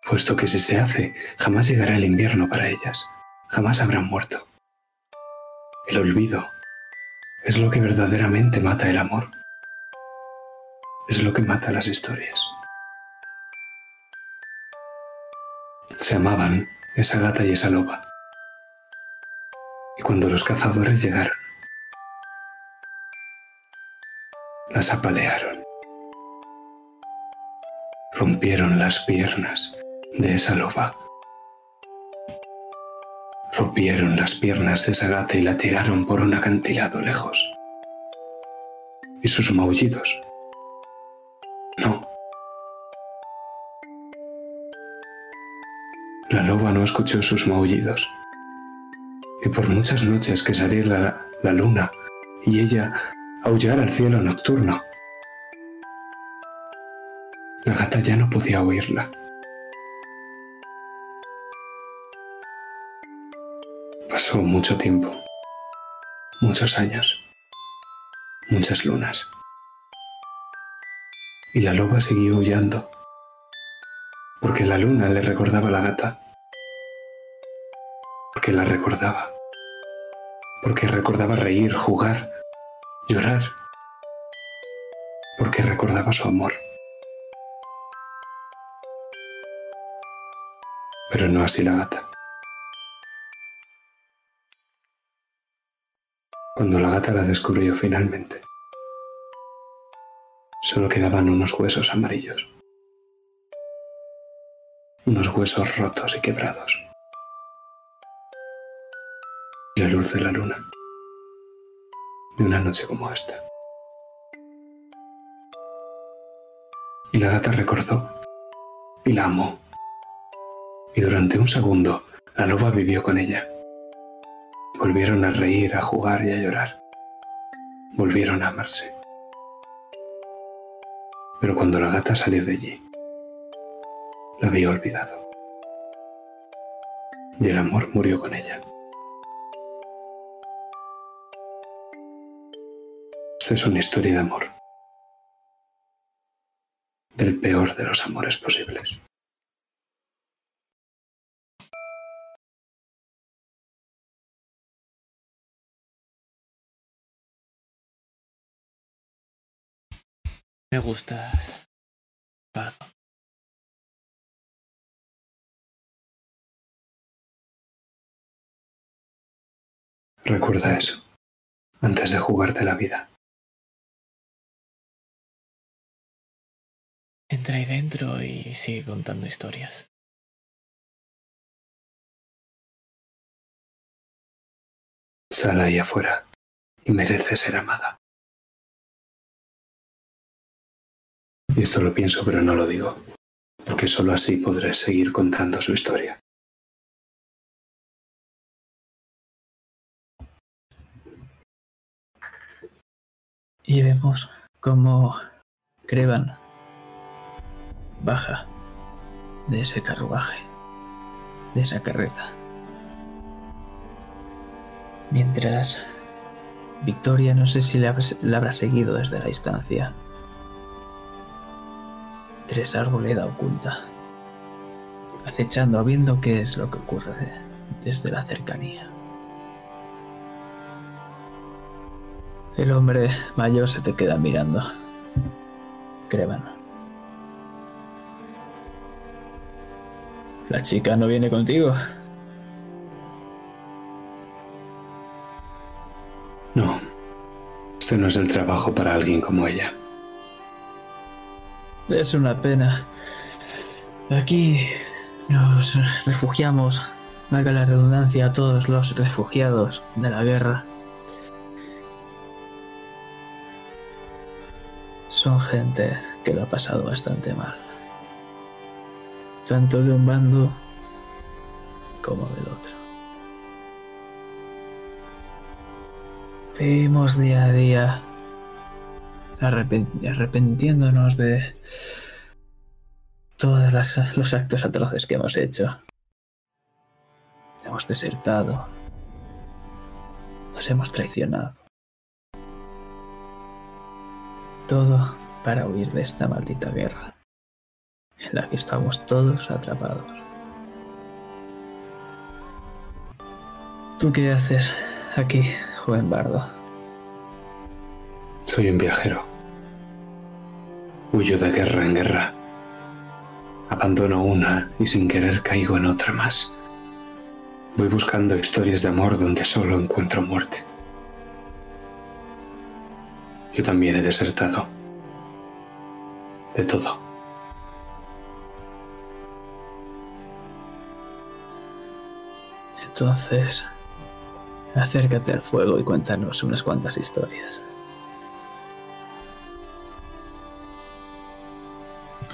puesto que si se hace, jamás llegará el invierno para ellas, jamás habrán muerto. El olvido es lo que verdaderamente mata el amor es lo que mata las historias. Se amaban esa gata y esa loba. Y cuando los cazadores llegaron, las apalearon. Rompieron las piernas de esa loba. Rompieron las piernas de esa gata y la tiraron por un acantilado lejos. Y sus maullidos La loba no escuchó sus maullidos. Y por muchas noches que saliera la, luna y ella aullara al cielo nocturno, la gata ya no podía oírla. Pasó mucho tiempo, muchos años, muchas lunas. Y la loba siguió huyendo, porque la luna le recordaba a la gata porque la recordaba, porque recordaba reír, jugar, llorar, porque recordaba su amor. Pero no así la gata. Cuando la gata la descubrió finalmente, solo quedaban unos huesos amarillos, unos huesos rotos y quebrados la luz de la luna de una noche como esta. Y la gata recordó y la amó. Y durante un segundo la loba vivió con ella. Volvieron a reír, a jugar y a llorar. Volvieron a amarse. Pero cuando la gata salió de allí, la había olvidado. Y el amor murió con ella. es una historia de amor. Del peor de los amores posibles. Me gustas. Recuerda eso, antes de jugarte la vida. Entra ahí dentro y sigue contando historias. Sal ahí afuera y merece ser amada. Y esto lo pienso pero no lo digo, porque solo así podré seguir contando su historia. Y vemos cómo Crevan baja de ese carruaje, de esa carreta. Mientras Victoria no sé si la, habrá seguido desde la distancia. Tres arboleda oculta, acechando, viendo qué es lo que ocurre desde la cercanía. El hombre mayor se te queda mirando. Crevan. ¿La chica no viene contigo? No. Este no es el trabajo para alguien como ella. Es una pena. Aquí nos refugiamos, valga la redundancia, a todos los refugiados de la guerra. Son gente que lo ha pasado bastante mal. Tanto de un bando como del otro. Vivimos día a día arrepintiéndonos de todos los actos atroces que hemos hecho. Hemos desertado. Nos hemos traicionado. Todo para huir de esta maldita guerra en la que estamos todos atrapados. ¿Tú qué haces aquí, joven bardo? Soy un viajero. Huyo de guerra en guerra. Abandono una y sin querer caigo en otra más. Voy buscando historias de amor donde solo encuentro muerte. Yo también he desertado. De todo. Entonces, acércate al fuego y cuéntanos unas cuantas historias.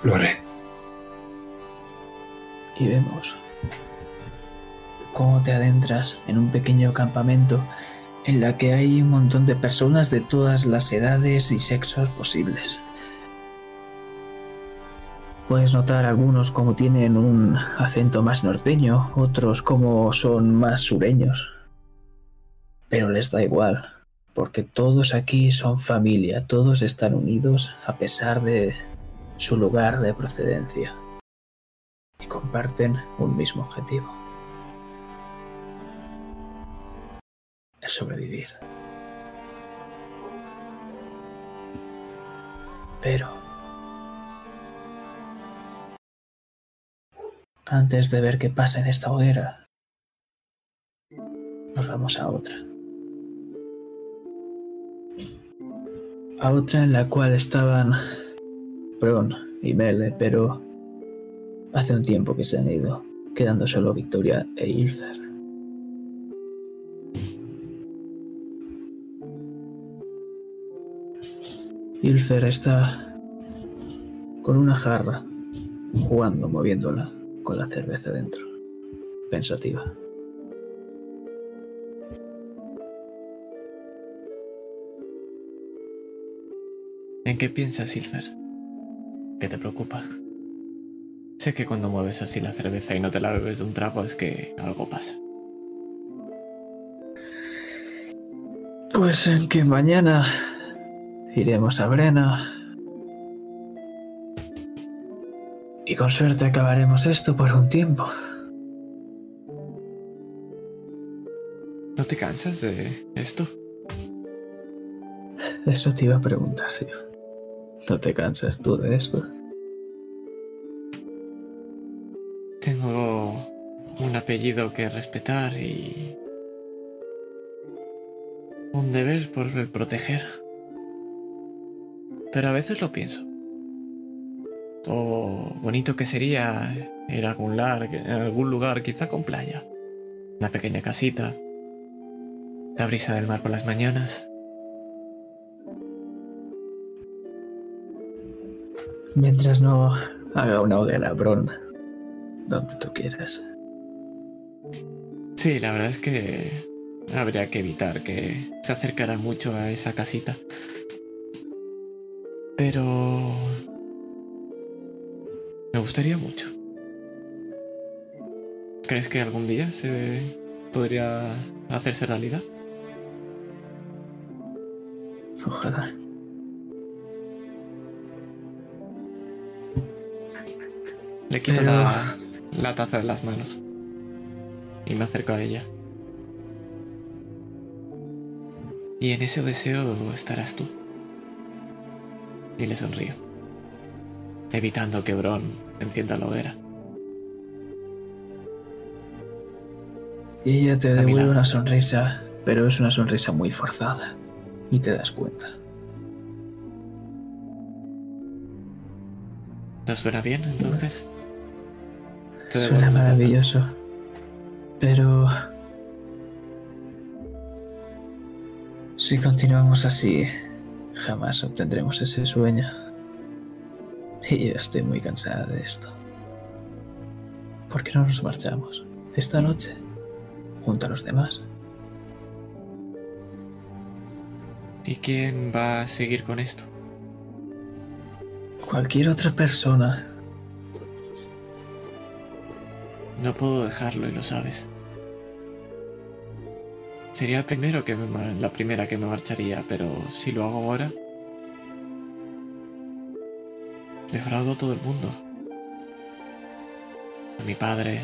Lo haré. y vemos cómo te adentras en un pequeño campamento en la que hay un montón de personas de todas las edades y sexos posibles. Puedes notar algunos como tienen un acento más norteño, otros como son más sureños. Pero les da igual, porque todos aquí son familia, todos están unidos a pesar de su lugar de procedencia y comparten un mismo objetivo. El sobrevivir. Pero... Antes de ver qué pasa en esta hoguera, nos vamos a otra. A otra en la cual estaban Y Mele, pero Hace un tiempo que se han ido, quedando solo Victoria e Ilfer. Ilfer está con una jarra, jugando, moviéndola, con la cerveza dentro, pensativa. ¿En qué piensas, Silver? ¿Qué te preocupa? Sé que cuando mueves así la cerveza y no te la bebes de un trago es que algo pasa. Pues en que mañana iremos a Brena. Y con suerte acabaremos esto por un tiempo. ¿No te cansas de esto? Eso te iba a preguntar, tío. ¿No te cansas tú de esto? Tengo un apellido que respetar y un deber por proteger. Pero a veces lo pienso. Lo bonito que sería ir a algún, a algún lugar, quizá con playa. Una pequeña casita. La brisa del mar por las mañanas. Mientras no haga una hoguera, Bron. Donde tú quieras. Sí, la verdad es que habría que evitar que se acercara mucho a esa casita. Pero... Me gustaría mucho. ¿Crees que algún día se podría hacerse realidad? Ojalá. Le quito Pero- la, la taza de las manos. Y me acerco a ella. Y en ese deseo estarás tú. Y le sonrío, evitando que Bron encienda la hoguera. Y ella te devuelve una sonrisa, pero es una sonrisa muy forzada. Y te das cuenta. ¿No suena bien entonces? Suena maravilloso. Pero... Si continuamos así, jamás obtendremos ese sueño. Y yo estoy muy cansada de esto. ¿Por qué no nos marchamos? Esta noche, junto a los demás. ¿Y quién va a seguir con esto? Cualquier otra persona. No puedo dejarlo y lo sabes. Sería la primera que me marcharía, pero si lo hago ahora, defraudo a todo el mundo. A mi padre,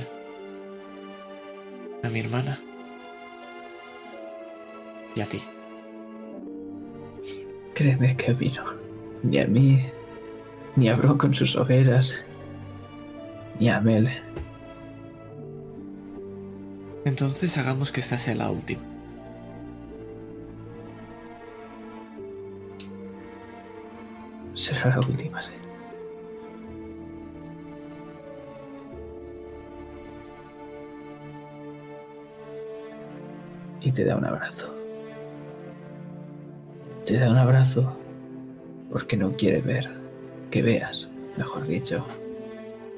a mi hermana y a ti. Créeme que vino. Ni a mí, ni a Bro con sus hogueras, ni a Mel. Entonces hagamos que esta sea la última. Será la última, sí. Y te da un abrazo. Te da un abrazo porque no quiere ver, que veas, mejor dicho,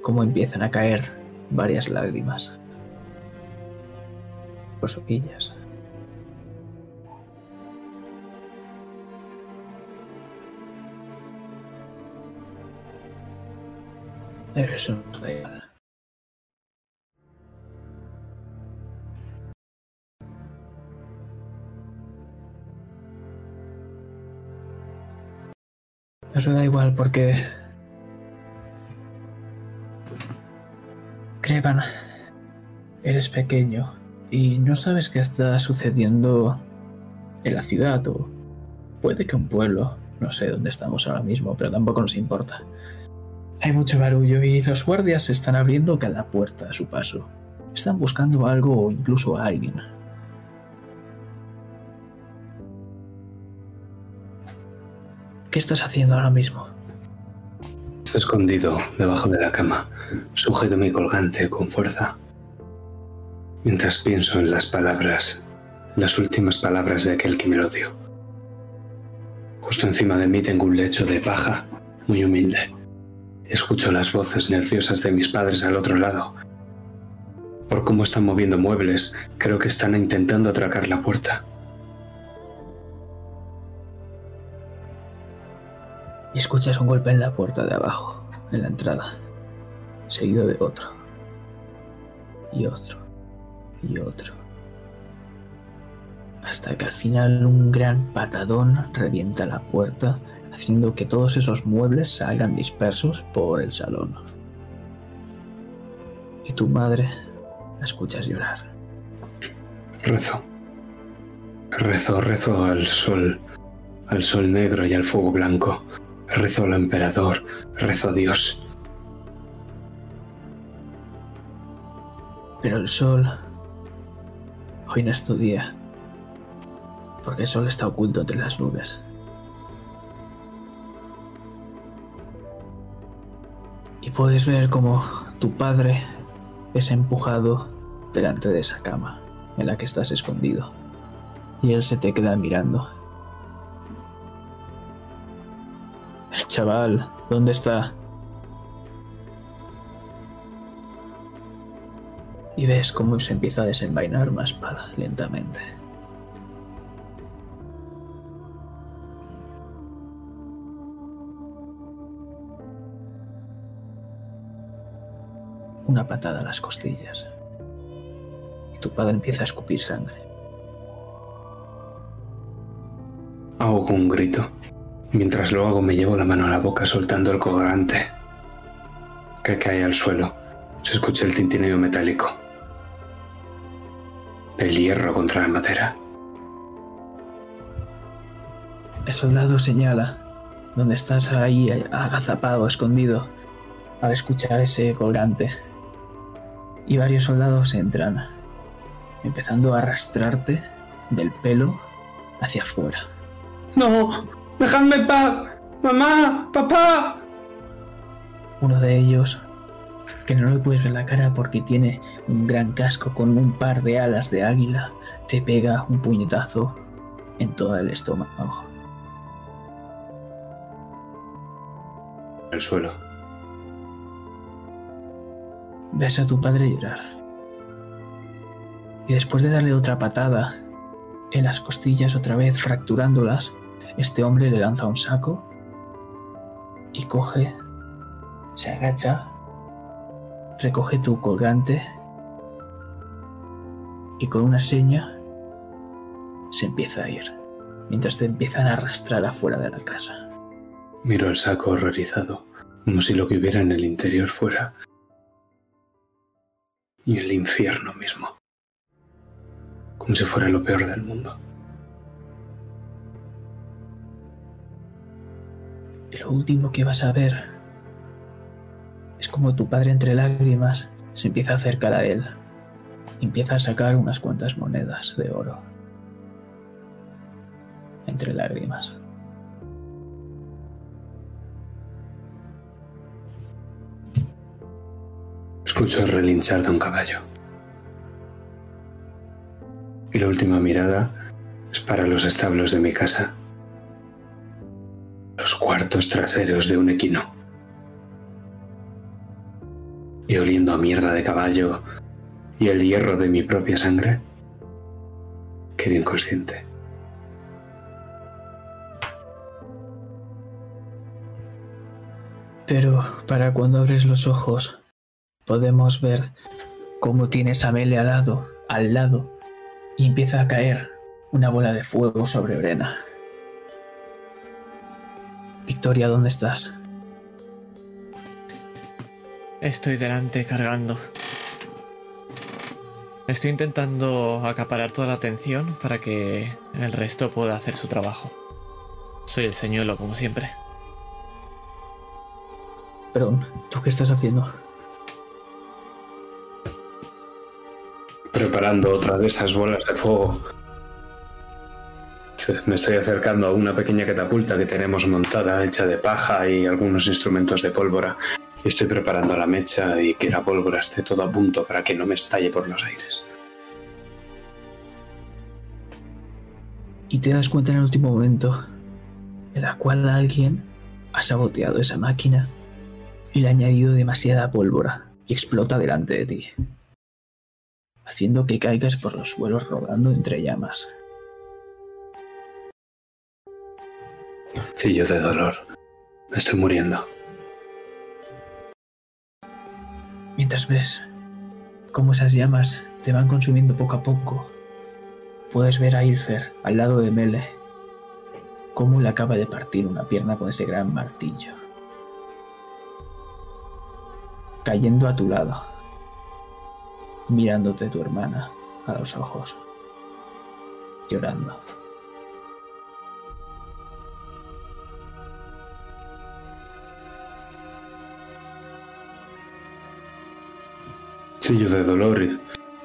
cómo empiezan a caer varias lágrimas. Por soquillas. Pero eso nos da da igual porque... Crevan, eres pequeño y no sabes qué está sucediendo en la ciudad o puede que un pueblo. No sé dónde estamos ahora mismo, pero tampoco nos importa. Hay mucho barullo y los guardias están abriendo cada puerta a su paso. Están buscando algo o incluso a alguien. ¿Qué estás haciendo ahora mismo? Escondido debajo de la cama, sujeto mi colgante con fuerza. Mientras pienso en las palabras, las últimas palabras de aquel que me lo dio. Justo encima de mí tengo un lecho de paja, muy humilde. Escucho las voces nerviosas de mis padres al otro lado. Por cómo están moviendo muebles, creo que están intentando atracar la puerta. Y escuchas un golpe en la puerta de abajo, en la entrada, seguido de otro. Y otro. Y otro. Hasta que al final un gran patadón revienta la puerta, haciendo que todos esos muebles salgan dispersos por el salón. Y tu madre la escuchas llorar. Rezo. Rezo, rezo al sol, al sol negro y al fuego blanco. Rezo al emperador, rezo a Dios. Pero el sol... Hoy no es tu día. Porque el sol está oculto entre las nubes. Y puedes ver como tu padre es empujado delante de esa cama en la que estás escondido. Y él se te queda mirando. El chaval, ¿dónde está? Y ves cómo se empieza a desenvainar una espada lentamente. Una patada a las costillas. Y tu padre empieza a escupir sangre. Con un grito. Mientras lo hago me llevo la mano a la boca soltando el colgante. Que cae al suelo. Se escucha el tintineo metálico. El hierro contra la madera. El soldado señala donde estás ahí agazapado, escondido, al escuchar ese colgante. Y varios soldados entran, empezando a arrastrarte del pelo hacia afuera. ¡No! ¡Dejadme en paz! ¡Mamá! ¡Papá! Uno de ellos, que no le puedes ver la cara porque tiene un gran casco con un par de alas de águila, te pega un puñetazo en todo el estómago. El suelo. Ves a tu padre llorar. Y después de darle otra patada en las costillas otra vez, fracturándolas, este hombre le lanza un saco y coge, se agacha, recoge tu colgante y con una seña se empieza a ir, mientras te empiezan a arrastrar afuera de la casa. Miro el saco horrorizado, como si lo que hubiera en el interior fuera... y el infierno mismo. Como si fuera lo peor del mundo. Y lo último que vas a ver es como tu padre entre lágrimas se empieza a acercar a él. Empieza a sacar unas cuantas monedas de oro. Entre lágrimas. Escucho el relinchar de un caballo. Y la última mirada es para los establos de mi casa. Los cuartos traseros de un equino. Y oliendo a mierda de caballo y el hierro de mi propia sangre, quedé inconsciente. Pero para cuando abres los ojos, podemos ver cómo tienes a Mele al lado, al lado, y empieza a caer una bola de fuego sobre Brena. Victoria, ¿dónde estás? Estoy delante cargando. Estoy intentando acaparar toda la atención para que el resto pueda hacer su trabajo. Soy el señuelo, como siempre. Perdón, ¿tú qué estás haciendo? preparando otra de esas bolas de fuego. Me estoy acercando a una pequeña catapulta que tenemos montada, hecha de paja y algunos instrumentos de pólvora. Y estoy preparando la mecha y que la pólvora esté todo a punto para que no me estalle por los aires. Y te das cuenta en el último momento en la cual alguien ha saboteado esa máquina y le ha añadido demasiada pólvora y explota delante de ti haciendo que caigas por los suelos rodando entre llamas. Chillo de dolor. Me estoy muriendo. Mientras ves cómo esas llamas te van consumiendo poco a poco, puedes ver a Ilfer al lado de Mele, cómo le acaba de partir una pierna con ese gran martillo, cayendo a tu lado mirándote tu hermana a los ojos, llorando. De dolor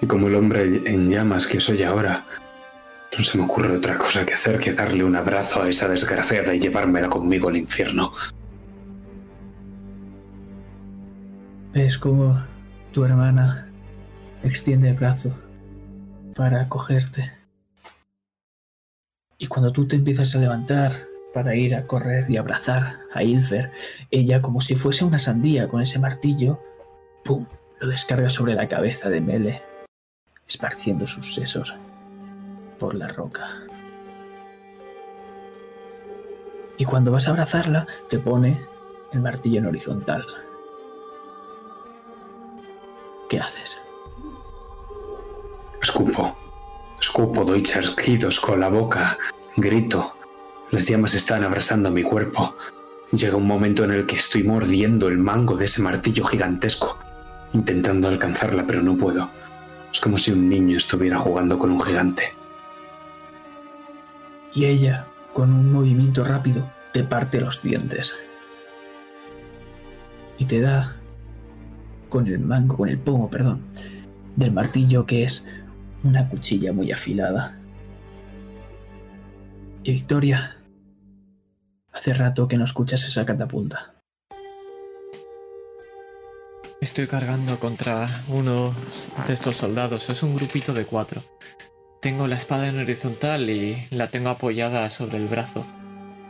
y, como el hombre en llamas que soy ahora, no se me ocurre otra cosa que hacer que darle un abrazo a esa desgraciada y llevármela conmigo al infierno. ¿Ves cómo tu hermana extiende el brazo para cogerte. Y cuando tú te empiezas a levantar para ir a correr y abrazar a Ilfer, ella como si fuese una sandía con ese martillo, ¡pum! Lo descarga sobre la cabeza de Mele, esparciendo sus sesos por la roca. Y cuando vas a abrazarla, te pone el martillo en horizontal. ¿Qué haces? Escupo. Escupo, doy chasquidos con la boca. Grito. Las llamas están abrazando mi cuerpo. Llega un momento en el que estoy mordiendo el mango de ese martillo gigantesco, intentando alcanzarla, pero no puedo. Es como si un niño estuviera jugando con un gigante. Y ella, con un movimiento rápido, te parte los dientes. Y te da con el mango, con el pomo, perdón, del martillo que es una cuchilla muy afilada. Y Victoria, hace rato que no escuchas esa catapulta. Estoy cargando contra uno de estos soldados. Es un grupito de cuatro. Tengo la espada en horizontal y la tengo apoyada sobre el brazo.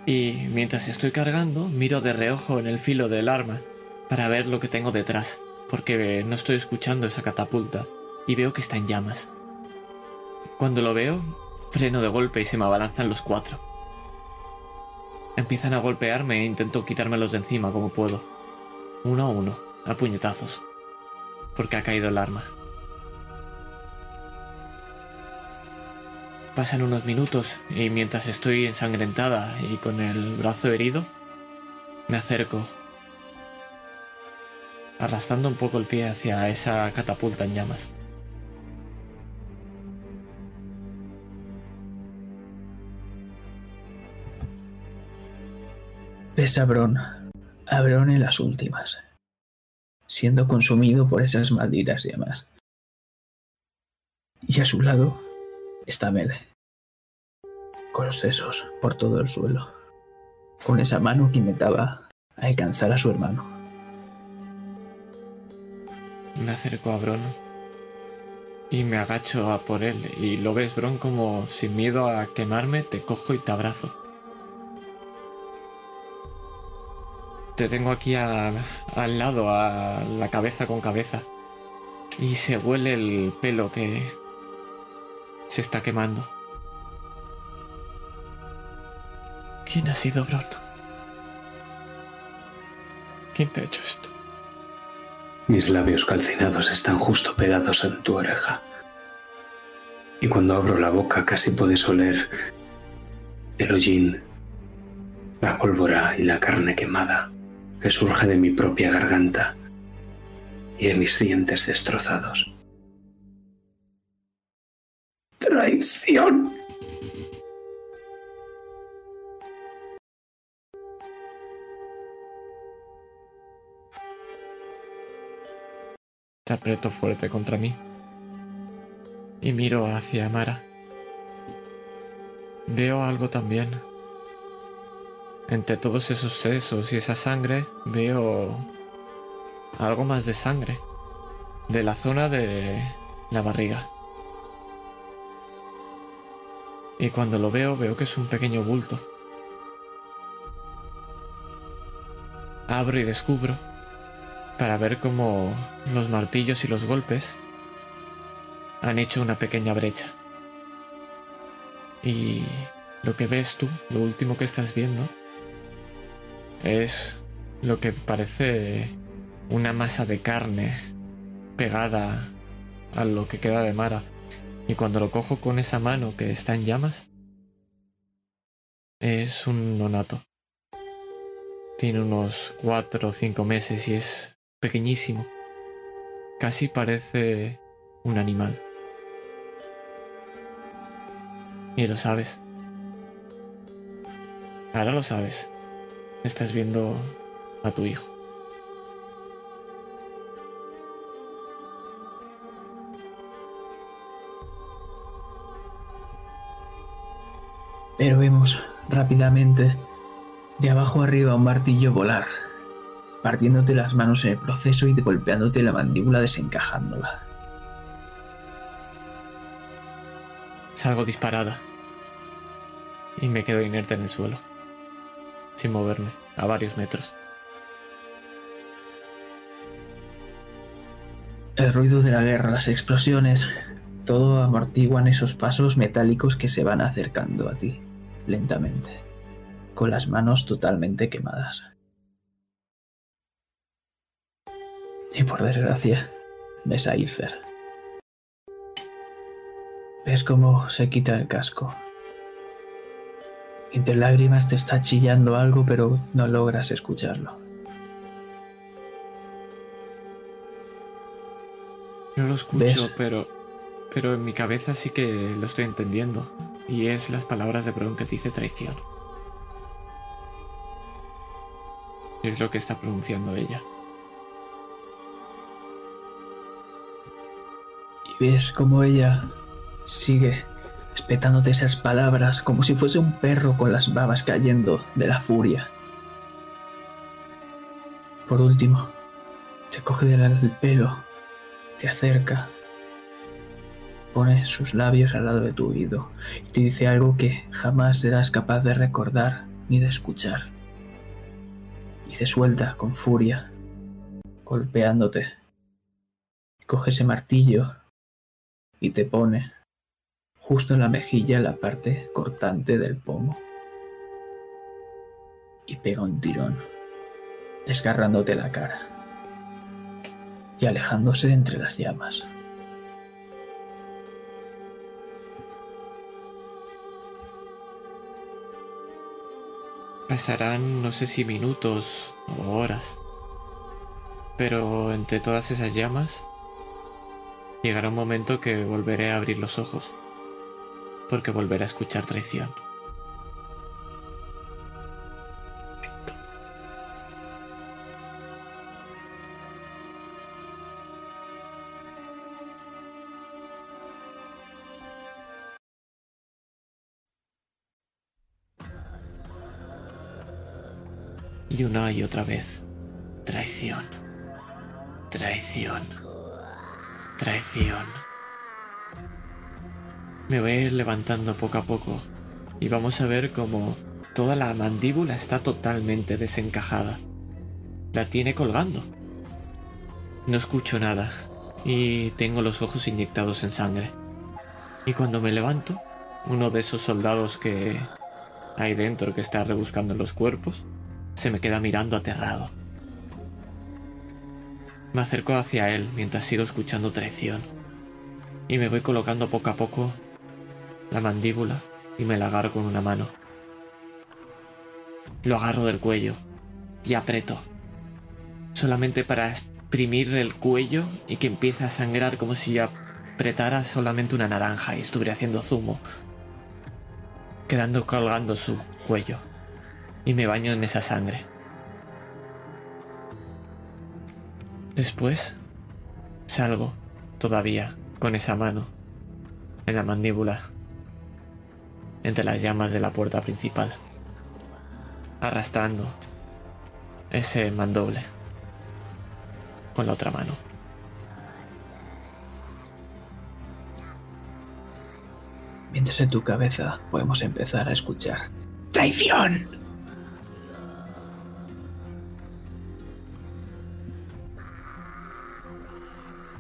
Y mientras estoy cargando, miro de reojo en el filo del arma para ver lo que tengo detrás, porque no estoy escuchando esa catapulta y veo que está en llamas. Cuando lo veo, freno de golpe y se me abalanzan los cuatro. Empiezan a golpearme e intento quitármelos de encima como puedo. Uno a uno a puñetazos, porque ha caído el arma. Pasan unos minutos y mientras estoy ensangrentada y con el brazo herido, me acerco, arrastrando un poco el pie hacia esa catapulta en llamas. Ves a Bron, a en las últimas siendo consumido por esas malditas llamas. Y a su lado está Mele, con los sesos por todo el suelo, con esa mano que intentaba alcanzar a su hermano. Me acerco a Bron y me agacho a por él y lo ves Bron como sin miedo a quemarme te cojo y te abrazo. Te tengo aquí al lado, a la cabeza con cabeza. Y se huele el pelo que se está quemando. ¿Quién ha sido Bron? ¿Quién te ha hecho esto? Mis labios calcinados están justo pegados en tu oreja. Y cuando abro la boca casi puedes oler el hollín, la pólvora y la carne quemada que surge de mi propia garganta y de mis dientes destrozados. ¡Traición! Te aprieto fuerte contra mí y miro hacia Mara. Veo algo también entre todos esos sesos y esa sangre veo algo más de sangre. De la zona de la barriga. Y cuando lo veo veo que es un pequeño bulto. Abro y descubro para ver cómo los martillos y los golpes han hecho una pequeña brecha. Y lo que ves tú, lo último que estás viendo, es lo que parece una masa de carne pegada a lo que queda de Mara. Y cuando lo cojo con esa mano que está en llamas, es un nonato. Tiene unos cuatro o cinco meses y es pequeñísimo. Casi parece un animal. Y lo sabes. Ahora lo sabes estás viendo a tu hijo. Pero vemos rápidamente de abajo arriba un martillo volar, partiéndote las manos en el proceso y golpeándote la mandíbula desencajándola. Salgo disparada y me quedo inerte en el suelo sin moverme, a varios metros. El ruido de la guerra, las explosiones, todo amortiguan esos pasos metálicos que se van acercando a ti, lentamente, con las manos totalmente quemadas. Y por desgracia, ves a Ilfer. Ves cómo se quita el casco, entre lágrimas te está chillando algo, pero no logras escucharlo. No lo escucho, pero pero en mi cabeza sí que lo estoy entendiendo. Y es las palabras de Bron que dice traición. Es lo que está pronunciando ella. Y ves cómo ella sigue espetándote esas palabras como si fuese un perro con las babas cayendo de la furia. Por último, te coge del pelo, te acerca, pone sus labios al lado de tu oído y te dice algo que jamás serás capaz de recordar ni de escuchar. Y se suelta con furia, golpeándote. Coge ese martillo y te pone justo en la mejilla la parte cortante del pomo. Y pega un tirón, desgarrándote la cara y alejándose entre las llamas. Pasarán no sé si minutos o horas, pero entre todas esas llamas llegará un momento que volveré a abrir los ojos porque volverá a escuchar traición. Y una y otra vez. Traición. Traición. Traición. Me voy a ir levantando poco a poco y vamos a ver cómo toda la mandíbula está totalmente desencajada. La tiene colgando. No escucho nada y tengo los ojos inyectados en sangre. Y cuando me levanto, uno de esos soldados que hay dentro que está rebuscando los cuerpos, se me queda mirando aterrado. Me acerco hacia él mientras sigo escuchando traición y me voy colocando poco a poco la mandíbula y me la agarro con una mano. Lo agarro del cuello y aprieto, solamente para exprimir el cuello y que empiece a sangrar como si yo apretara solamente una naranja y estuviera haciendo zumo, quedando colgando su cuello y me baño en esa sangre. Después salgo todavía con esa mano en la mandíbula entre las llamas de la puerta principal, arrastrando ese mandoble con la otra mano. Mientras en tu cabeza podemos empezar a escuchar ¡Traición!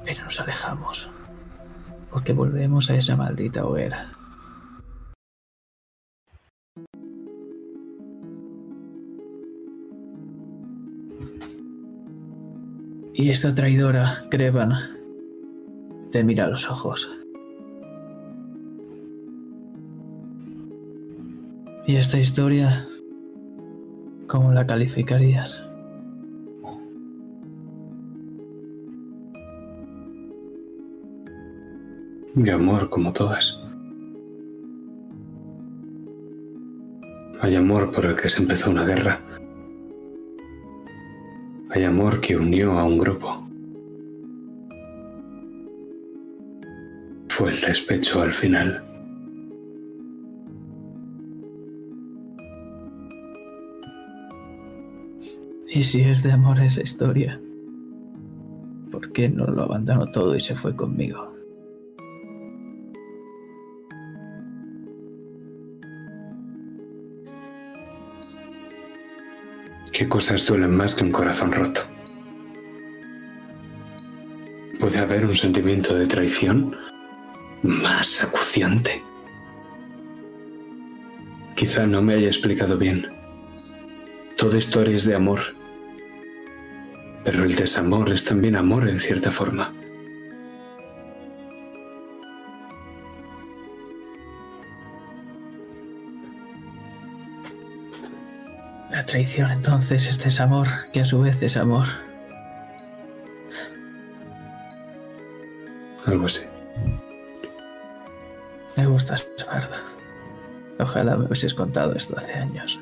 Pero nos alejamos, porque volvemos a esa maldita hoguera. Y esta traidora, Crevan, te mira a los ojos. ¿Y esta historia, cómo la calificarías? De amor como todas. Hay amor por el que se empezó una guerra hay amor que unió a un grupo. Fue el despecho al final. ¿Y si es de amor esa historia? ¿Por qué no lo abandonó todo y se fue conmigo? ¿Qué cosas duelen más que un corazón roto? ¿Puede haber un sentimiento de traición más acuciante? Quizá no me haya explicado bien. Toda historia es de amor, pero el desamor es también amor en cierta forma. Traición entonces es desamor, que a su vez es amor. Algo así. Me gusta, verdad. Ojalá me hubieses contado esto hace años.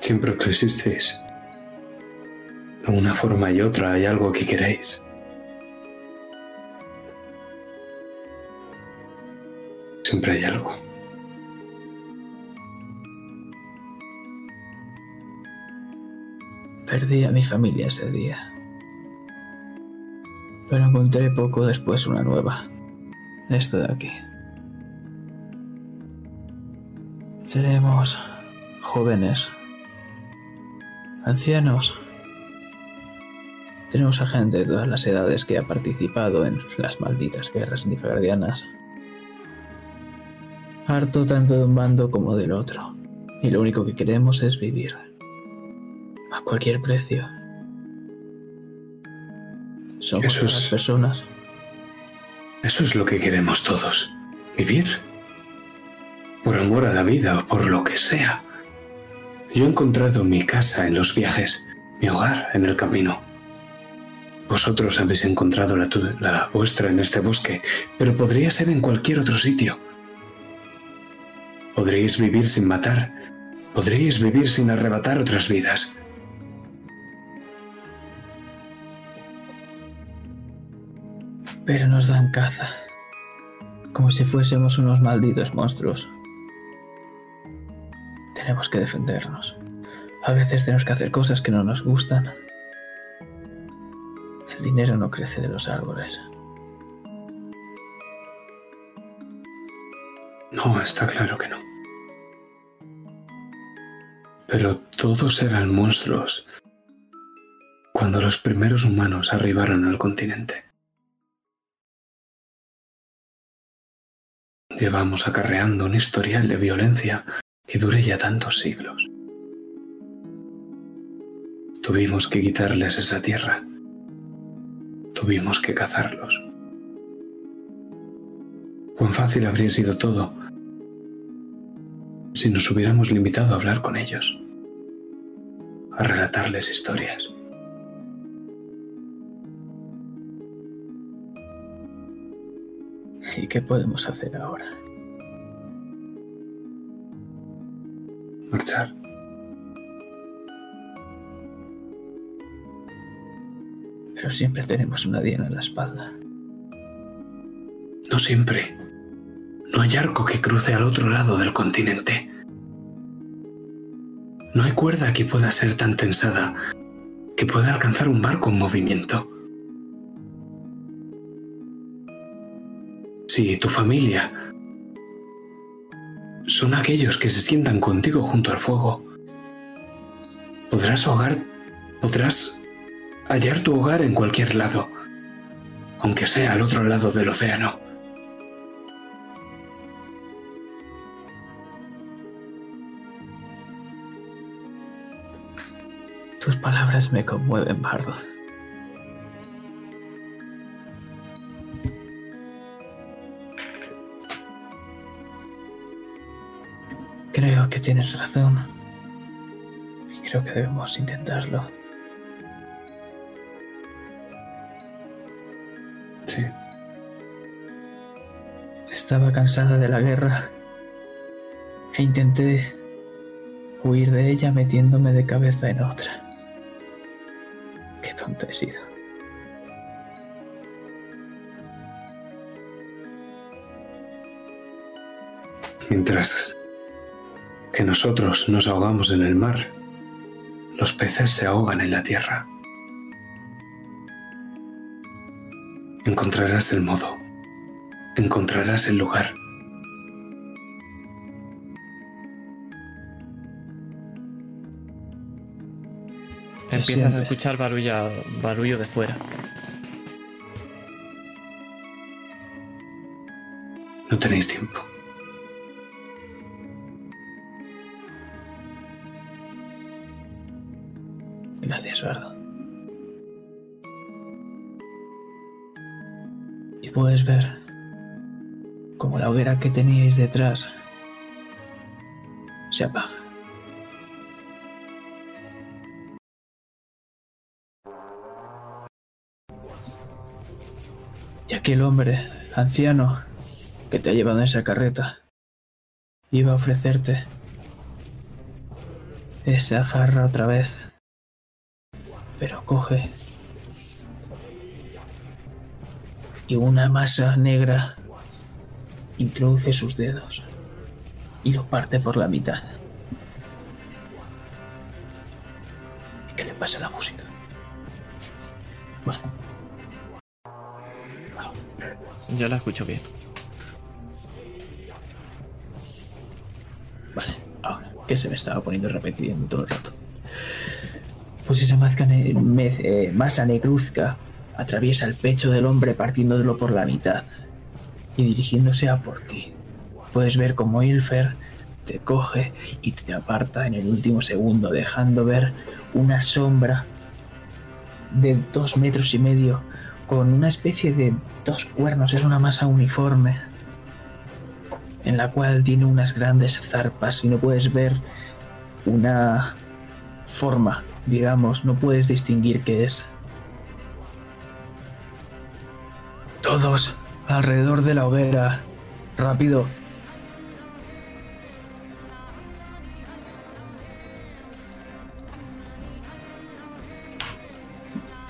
Siempre exististeis. De una forma y otra hay algo que queréis. Siempre hay algo. Perdí a mi familia ese día. Pero encontré poco después una nueva. Esto de aquí. Seremos jóvenes, ancianos. Tenemos a gente de todas las edades que ha participado en las malditas guerras nifgardianas. Harto tanto de un bando como del otro. Y lo único que queremos es vivir. Cualquier precio. Somos Eso es- personas. Eso es lo que queremos todos. Vivir. Por amor a la vida o por lo que sea. Yo he encontrado mi casa en los viajes, mi hogar en el camino. Vosotros habéis encontrado la, tu- la vuestra en este bosque, pero podría ser en cualquier otro sitio. Podríais vivir sin matar. Podríais vivir sin arrebatar otras vidas. Pero nos dan caza. Como si fuésemos unos malditos monstruos. Tenemos que defendernos. A veces tenemos que hacer cosas que no nos gustan. El dinero no crece de los árboles. No, está claro que no. Pero todos eran monstruos cuando los primeros humanos arribaron al continente. Llevamos acarreando un historial de violencia que dure ya tantos siglos. Tuvimos que quitarles esa tierra. Tuvimos que cazarlos. Cuán fácil habría sido todo si nos hubiéramos limitado a hablar con ellos, a relatarles historias. ¿Y qué podemos hacer ahora? Marchar. Pero siempre tenemos una diana en la espalda. No siempre. No hay arco que cruce al otro lado del continente. No hay cuerda que pueda ser tan tensada que pueda alcanzar un barco en movimiento. Si tu familia son aquellos que se sientan contigo junto al fuego, podrás hogar, podrás hallar tu hogar en cualquier lado, aunque sea al otro lado del océano. Tus palabras me conmueven, Bardo. Creo que tienes razón. Y creo que debemos intentarlo. Sí. Estaba cansada de la guerra e intenté huir de ella metiéndome de cabeza en otra. Qué tonta he sido. Mientras que nosotros nos ahogamos en el mar, los peces se ahogan en la tierra. Encontrarás el modo, encontrarás el lugar. Empiezas siempre. a escuchar barullo, barullo de fuera. No tenéis tiempo. Y puedes ver como la hoguera que teníais detrás se apaga. Y aquel hombre, anciano, que te ha llevado en esa carreta, iba a ofrecerte esa jarra otra vez. Pero coge. Y una masa negra introduce sus dedos y lo parte por la mitad. ¿Y qué le pasa a la música? Vale. Yo la escucho bien. Vale, ahora, que se me estaba poniendo repetiendo todo el rato. Pues esa eh, masa negruzca atraviesa el pecho del hombre partiéndolo por la mitad y dirigiéndose a por ti. Puedes ver cómo Ilfer te coge y te aparta en el último segundo, dejando ver una sombra de dos metros y medio con una especie de dos cuernos. Es una masa uniforme en la cual tiene unas grandes zarpas y no puedes ver una forma, digamos, no puedes distinguir qué es. Todos alrededor de la hoguera, rápido.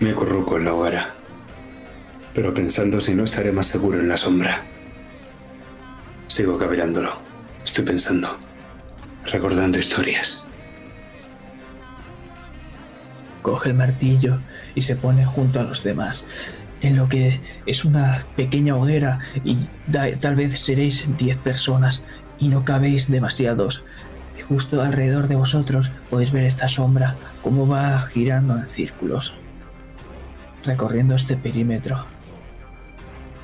Me acurruco en la hoguera, pero pensando si no estaré más seguro en la sombra. Sigo cavilándolo. Estoy pensando, recordando historias. Coge el martillo y se pone junto a los demás, en lo que es una pequeña hoguera y tal vez seréis 10 personas y no cabéis demasiados. Y justo alrededor de vosotros podéis ver esta sombra cómo va girando en círculos, recorriendo este perímetro,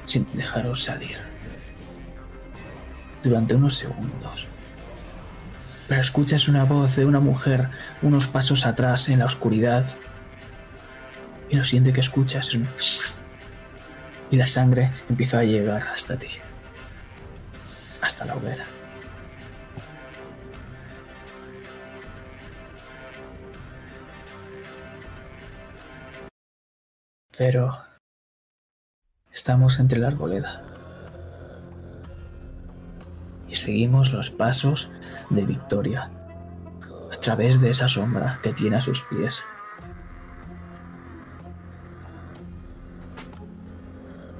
sin dejaros salir. Durante unos segundos. Pero escuchas una voz de una mujer unos pasos atrás en la oscuridad. Y lo siguiente que escuchas es un... Y la sangre empieza a llegar hasta ti. Hasta la hoguera. Pero... Estamos entre la arboleda. Y seguimos los pasos de Victoria a través de esa sombra que tiene a sus pies.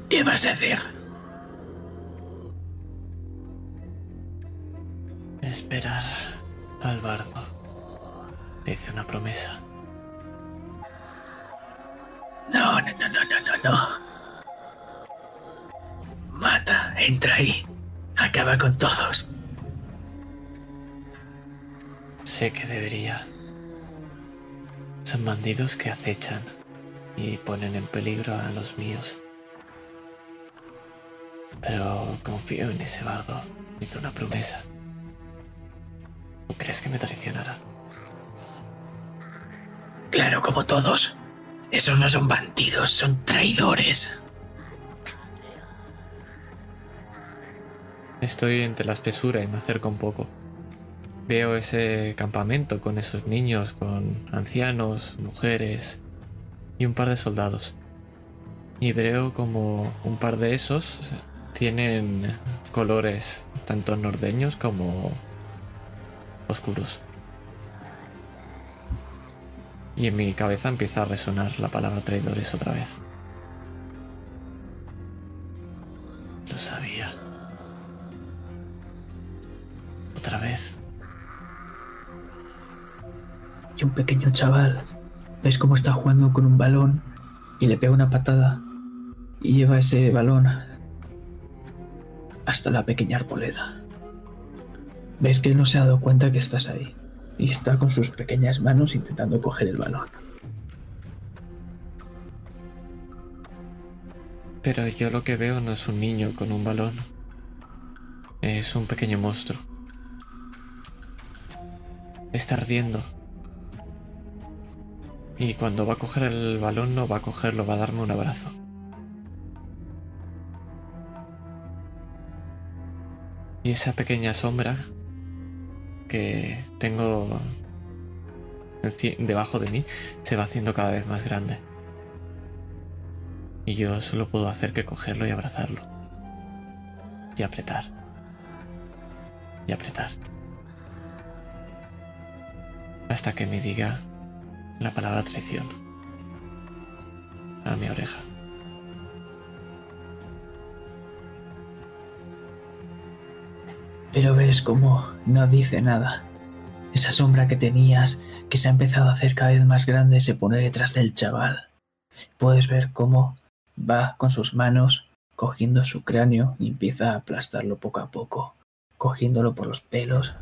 ¿Qué vas a hacer? Esperar al bardo. Hice una promesa. No, no, no, no, no, no, no. Mata, entra ahí. Acaba con todos. Sé que debería. Son bandidos que acechan y ponen en peligro a los míos. Pero confío en ese bardo. Hizo una promesa. ¿Tú crees que me traicionará? Claro, como todos. Esos no son bandidos, son traidores. Estoy entre la espesura y me acerco un poco. Veo ese campamento con esos niños, con ancianos, mujeres y un par de soldados. Y veo como un par de esos tienen colores tanto nordeños como oscuros. Y en mi cabeza empieza a resonar la palabra traidores otra vez. Lo sabía. Otra vez. Y un pequeño chaval. ¿Ves cómo está jugando con un balón? Y le pega una patada. Y lleva ese balón hasta la pequeña arboleda. Ves que él no se ha dado cuenta que estás ahí. Y está con sus pequeñas manos intentando coger el balón. Pero yo lo que veo no es un niño con un balón. Es un pequeño monstruo. Está ardiendo. Y cuando va a coger el balón no va a cogerlo, va a darme un abrazo. Y esa pequeña sombra que tengo debajo de mí se va haciendo cada vez más grande. Y yo solo puedo hacer que cogerlo y abrazarlo. Y apretar. Y apretar. hasta que me diga la palabra traición a mi oreja. Pero ves cómo no dice nada. Esa sombra que tenías, que se ha empezado a hacer cada vez más grande, se pone detrás del chaval. Puedes ver cómo va con sus manos cogiendo su cráneo y empieza a aplastarlo poco a poco, cogiéndolo por los pelos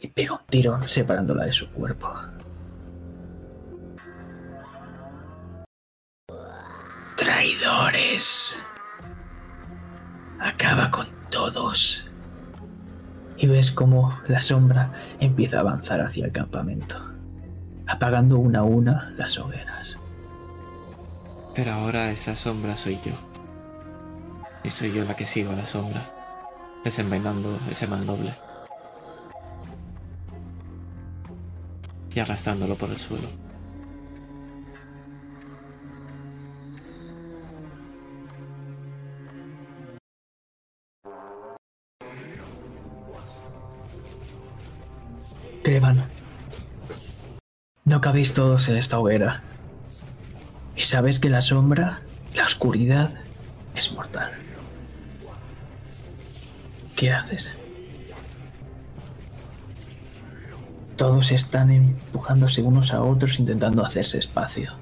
y pega un tiro separándola de su cuerpo. Traidores. Acaba con todos. Y ves cómo la sombra empieza a avanzar hacia el campamento, apagando una a una las hogueras. Pero ahora esa sombra soy yo. Y soy yo la que sigo a la sombra, desenvainando ese mal noble. Y arrastrándolo por el suelo. Crevan, no cabéis todos en esta hoguera. Y sabes que la sombra, la oscuridad, es mortal. ¿Qué haces? Todos están empujándose unos a otros intentando hacerse espacio.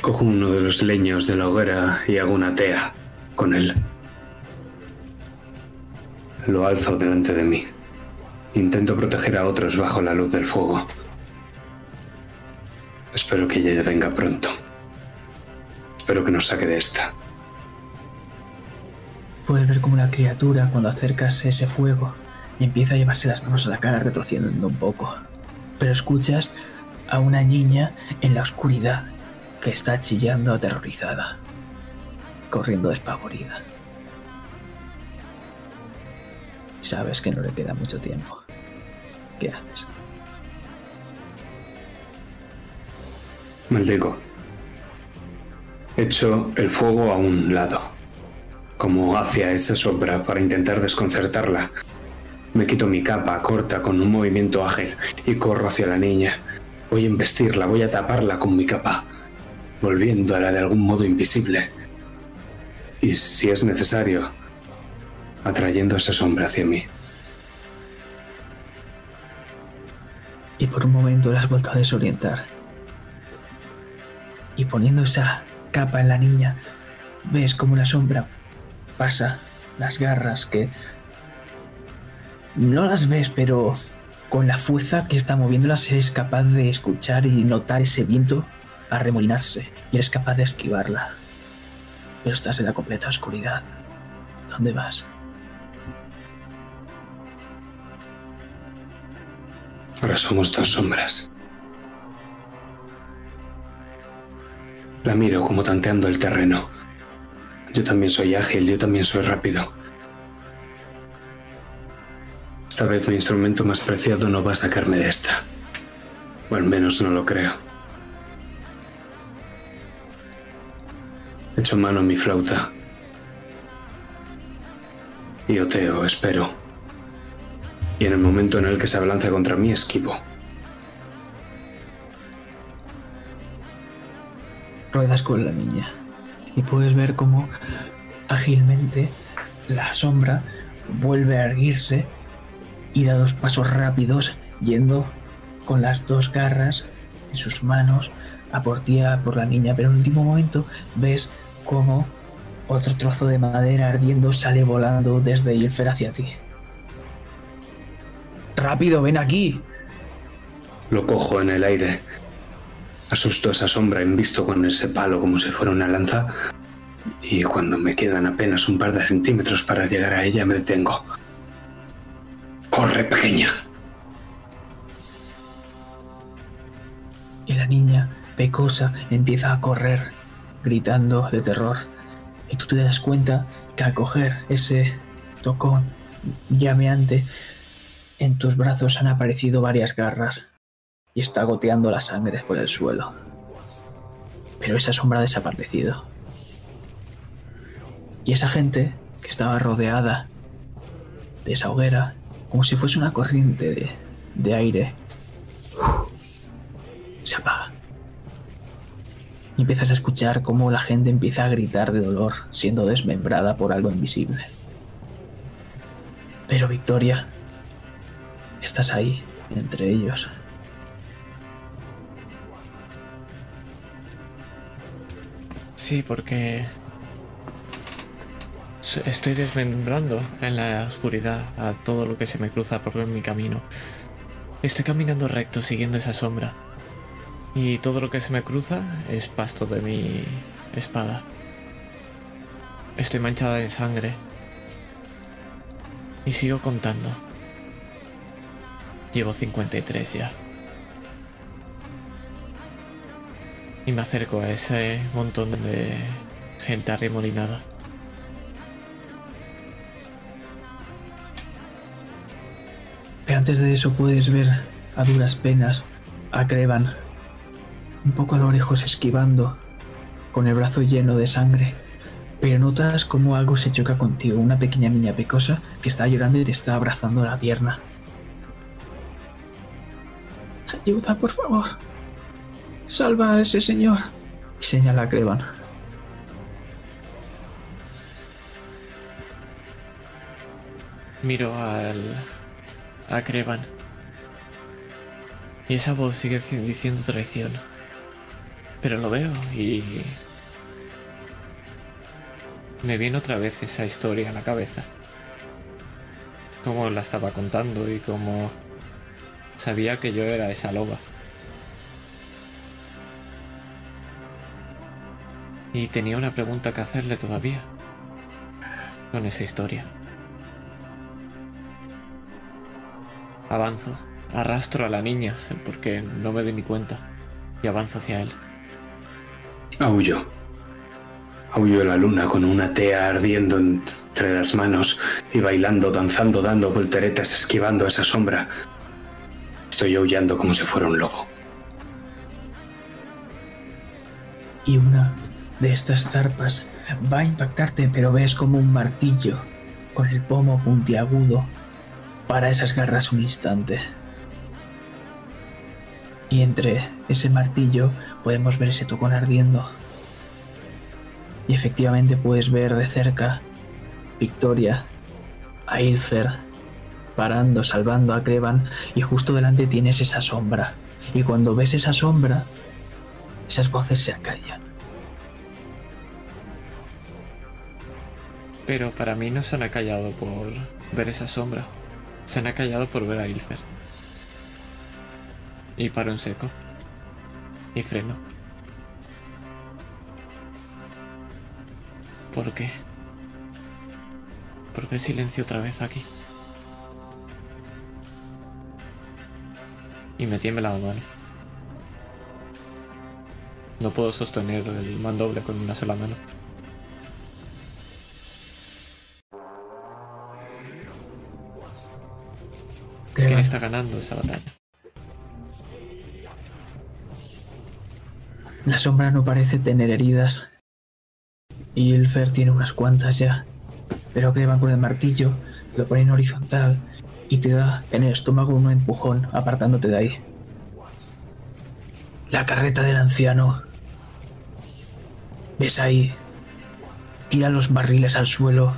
Cojo uno de los leños de la hoguera y hago una tea con él. Lo alzo delante de mí. Intento proteger a otros bajo la luz del fuego. Espero que ella venga pronto. Espero que nos saque de esta. Puedes ver como la criatura, cuando acercas ese fuego, empieza a llevarse las manos a la cara retrocediendo un poco. Pero escuchas a una niña en la oscuridad que está chillando aterrorizada, corriendo despavorida. Sabes que no le queda mucho tiempo. ¿Qué haces? Maldigo. Echo el fuego a un lado, como hacia esa sombra para intentar desconcertarla. Me quito mi capa corta con un movimiento ágil y corro hacia la niña. Voy a embestirla, voy a taparla con mi capa, volviéndola de algún modo invisible. Y si es necesario, atrayendo esa sombra hacia mí. Y por un momento la has vuelto a desorientar. Y poniendo esa capa en la niña, ves como la sombra pasa las garras que no las ves, pero con la fuerza que está moviéndolas eres capaz de escuchar y notar ese viento arremolinarse y eres capaz de esquivarla. Pero estás en la completa oscuridad. ¿Dónde vas? Ahora somos dos sombras. La miro como tanteando el terreno. Yo también soy ágil, yo también soy rápido. Esta vez mi instrumento más preciado no va a sacarme de esta. O al menos no lo creo. Echo mano a mi flauta. Y oteo, espero. Y en el momento en el que se abalanza contra mí, esquivo. ruedas con la niña y puedes ver cómo ágilmente la sombra vuelve a erguirse y da dos pasos rápidos yendo con las dos garras en sus manos a por ti, a por la niña. Pero en el último momento ves cómo otro trozo de madera ardiendo sale volando desde Ilfer hacia ti. ¡Rápido, ven aquí! Lo cojo en el aire. Asusto esa sombra visto con ese palo como si fuera una lanza. Y cuando me quedan apenas un par de centímetros para llegar a ella, me detengo. ¡Corre, pequeña! Y la niña, pecosa, empieza a correr, gritando de terror. Y tú te das cuenta que al coger ese tocón llameante, en tus brazos han aparecido varias garras y está goteando la sangre por el suelo. Pero esa sombra ha desaparecido. Y esa gente que estaba rodeada de esa hoguera, como si fuese una corriente de, de aire, se apaga. Y empiezas a escuchar cómo la gente empieza a gritar de dolor, siendo desmembrada por algo invisible. Pero Victoria, estás ahí, entre ellos. Sí, porque estoy desmembrando en la oscuridad a todo lo que se me cruza por mi camino. Estoy caminando recto siguiendo esa sombra. Y todo lo que se me cruza es pasto de mi espada. Estoy manchada de sangre. Y sigo contando. Llevo 53 ya. Y me acerco a ese montón de gente arremolinada. Pero antes de eso puedes ver a duras penas a Crevan, un poco a lo lejos esquivando, con el brazo lleno de sangre. Pero notas como algo se choca contigo, una pequeña niña pecosa que está llorando y te está abrazando la pierna. Ayuda, por favor. Salva a ese señor. Y señala a Crevan. Miro al. a Crevan. Y esa voz sigue diciendo traición. Pero lo veo y. Me viene otra vez esa historia a la cabeza. Como la estaba contando y como sabía que yo era esa loba. Y tenía una pregunta que hacerle todavía. Con esa historia. Avanzo. Arrastro a la niña porque no me doy ni cuenta. Y avanzo hacia él. Aullo. Aullo la luna con una tea ardiendo entre las manos y bailando, danzando, dando volteretas, esquivando esa sombra. Estoy aullando como si fuera un lobo. Y una de estas zarpas va a impactarte, pero ves como un martillo con el pomo puntiagudo para esas garras un instante. Y entre ese martillo podemos ver ese tocón ardiendo. Y efectivamente puedes ver de cerca Victoria, a Ilfer, parando, salvando a Crevan, y justo delante tienes esa sombra. Y cuando ves esa sombra, esas voces se acallan. Pero para mí no se han acallado por ver esa sombra. Se han acallado por ver a Ilfer. Y paro en seco. Y freno. ¿Por qué? ¿Por qué silencio otra vez aquí? Y me tiembla la mano. No puedo sostener el mandoble con una sola mano. ¿Quién está ganando esa batalla? La sombra no parece tener heridas. Y el Fer tiene unas cuantas ya. Pero que van con el martillo, lo ponen horizontal y te da en el estómago un empujón apartándote de ahí. La carreta del anciano. ¿Ves ahí? Tira los barriles al suelo.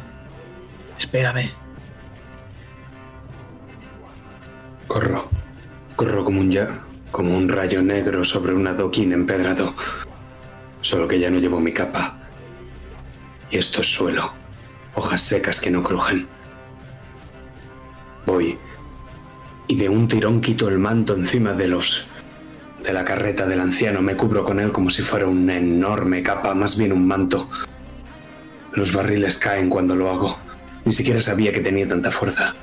Espérame. Corro. Corro como un ya, como un rayo negro sobre un adoquín empedrado. Solo que ya no llevo mi capa. Y esto es suelo. Hojas secas que no crujen. Voy. Y de un tirón quito el manto encima de los. de la carreta del anciano. Me cubro con él como si fuera una enorme capa, más bien un manto. Los barriles caen cuando lo hago. Ni siquiera sabía que tenía tanta fuerza.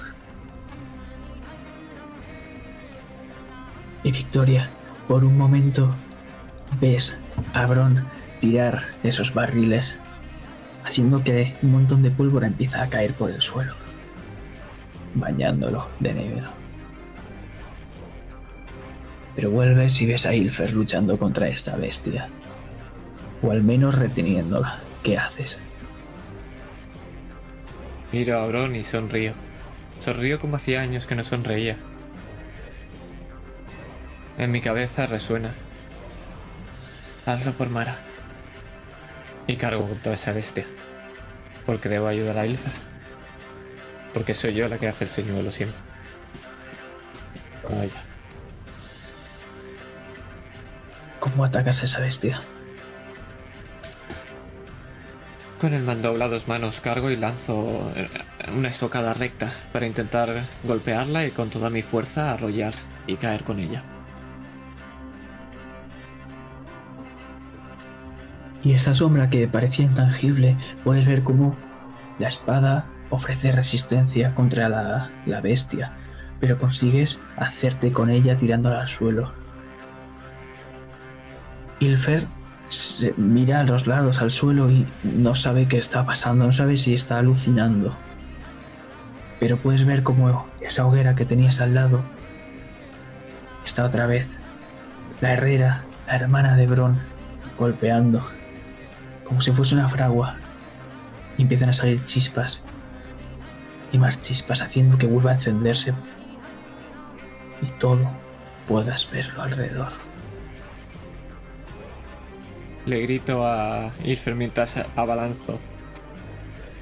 Y Victoria, por un momento, ves a Bron tirar esos barriles, haciendo que un montón de pólvora empieza a caer por el suelo, bañándolo de negro. Pero vuelves y ves a Ilfer luchando contra esta bestia, o al menos reteniéndola. ¿Qué haces? Miro a Bron y sonrío. Sonrío como hacía años que no sonreía. En mi cabeza resuena. Hazlo por Mara. Y cargo con toda esa bestia. Porque debo ayudar a Ilfa. Porque soy yo la que hace el señuelo siempre. Vaya. ¿Cómo atacas a esa bestia? Con el mandoble a dos manos cargo y lanzo eh, una estocada recta para intentar golpearla y con toda mi fuerza arrollar y caer con ella. Y esta sombra que parecía intangible, puedes ver cómo la espada ofrece resistencia contra la, la bestia, pero consigues hacerte con ella tirándola al suelo. Ilfer se mira a los lados al suelo y no sabe qué está pasando, no sabe si está alucinando. Pero puedes ver cómo esa hoguera que tenías al lado está otra vez. La herrera, la hermana de Bron, golpeando, como si fuese una fragua. Y empiezan a salir chispas y más chispas haciendo que vuelva a encenderse y todo puedas verlo alrededor. Le grito a Ilfer mientras abalanzo.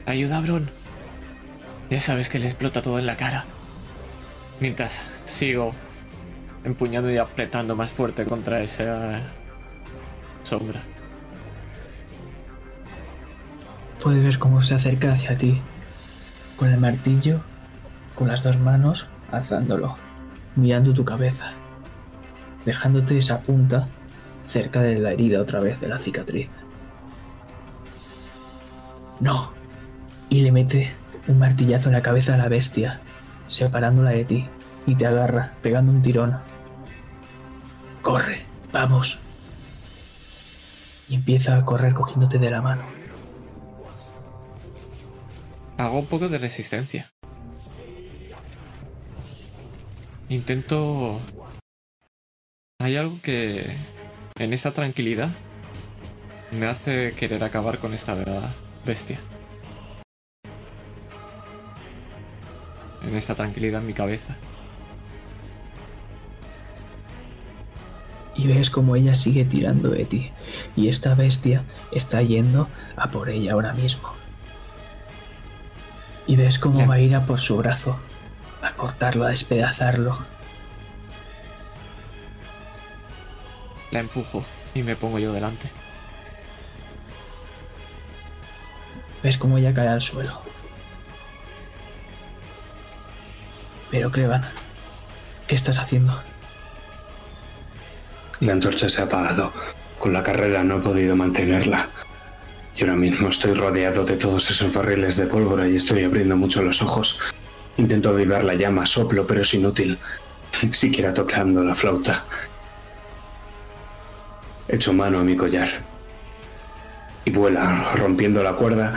Ayuda Bron. Ya sabes que le explota todo en la cara. Mientras sigo empuñando y apretando más fuerte contra esa sombra. Puedes ver cómo se acerca hacia ti, con el martillo, con las dos manos, alzándolo, mirando tu cabeza, dejándote esa punta cerca de la herida otra vez de la cicatriz. No. Y le mete un martillazo en la cabeza a la bestia, separándola de ti, y te agarra, pegando un tirón. Corre, vamos. Y empieza a correr cogiéndote de la mano. Hago un poco de resistencia. Intento... Hay algo que en esta tranquilidad me hace querer acabar con esta bestia. En esta tranquilidad en mi cabeza. Y ves como ella sigue tirando de ti. Y esta bestia está yendo a por ella ahora mismo. Y ves cómo va a ir a por su brazo. A cortarlo, a despedazarlo. La empujo y me pongo yo delante. Ves cómo ella cae al suelo. Pero Crevan, ¿qué estás haciendo? La antorcha se ha apagado. Con la carrera no he podido mantenerla. Y ahora mismo estoy rodeado de todos esos barriles de pólvora y estoy abriendo mucho los ojos. Intento avivar la llama, soplo, pero es inútil. Siquiera tocando la flauta. Echo mano a mi collar. Y vuela, rompiendo la cuerda,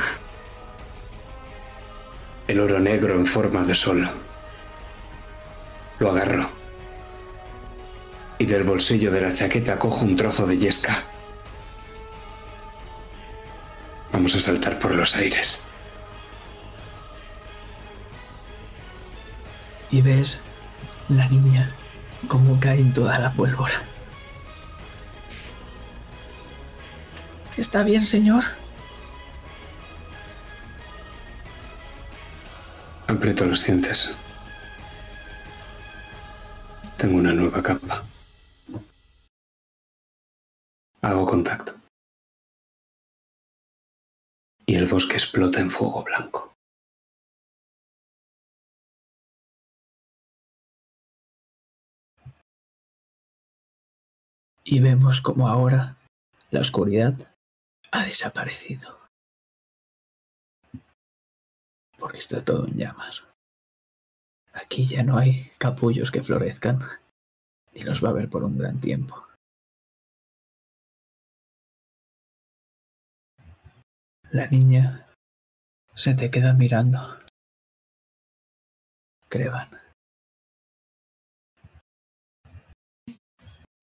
el oro negro en forma de sol. Lo agarro y del bolsillo de la chaqueta cojo un trozo de yesca. Vamos a saltar por los aires. Y ves la niña cómo cae en toda la pólvora. ¿Está bien, señor? Aprieto los dientes. Tengo una nueva capa. Hago contacto. Y el bosque explota en fuego blanco. Y vemos como ahora la oscuridad ha desaparecido. Porque está todo en llamas. Aquí ya no hay capullos que florezcan, ni los va a haber por un gran tiempo. La niña se te queda mirando. Crevan.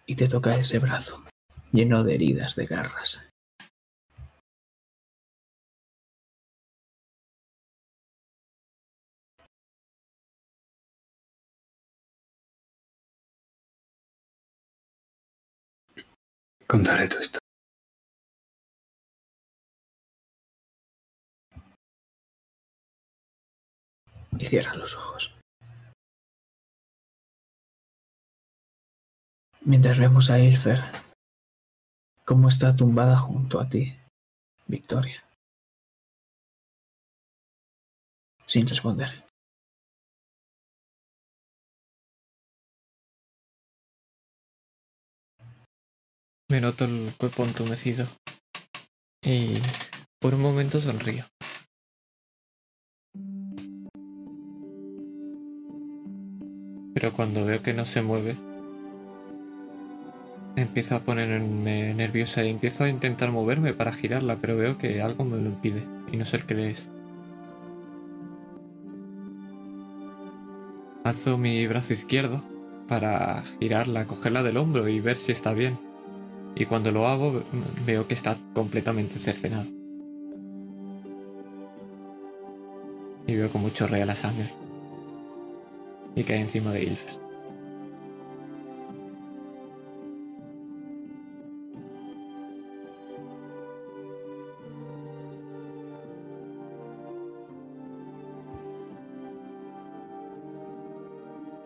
Y te toca ese brazo, lleno de heridas de garras. Contaré tu historia. Y cierra los ojos. Mientras vemos a Ilfer, cómo está tumbada junto a ti, Victoria. Sin responder. Me noto el cuerpo entumecido. Y por un momento sonrío. Pero cuando veo que no se mueve, empiezo a ponerme nerviosa y empiezo a intentar moverme para girarla, pero veo que algo me lo impide y no sé qué es. Alzo mi brazo izquierdo para girarla, cogerla del hombro y ver si está bien. Y cuando lo hago veo que está completamente cercenado. Y veo como chorrea la sangre. Y cae encima de Ilfer.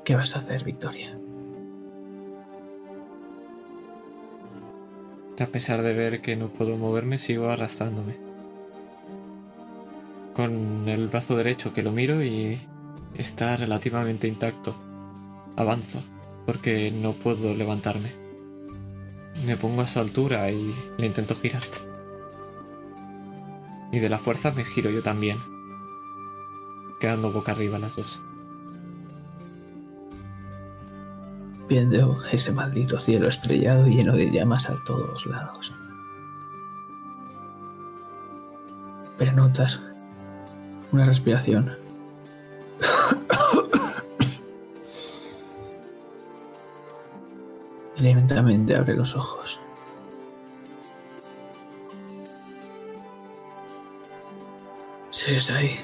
¿Qué vas a hacer, Victoria? A pesar de ver que no puedo moverme, sigo arrastrándome. Con el brazo derecho que lo miro y está relativamente intacto. Avanzo, porque no puedo levantarme. Me pongo a su altura y le intento girar. Y de la fuerza me giro yo también, quedando boca arriba las dos. viendo ese maldito cielo estrellado lleno de llamas a todos lados. Pero notas una respiración. Lentamente abre los ojos. ¿Sigues ahí?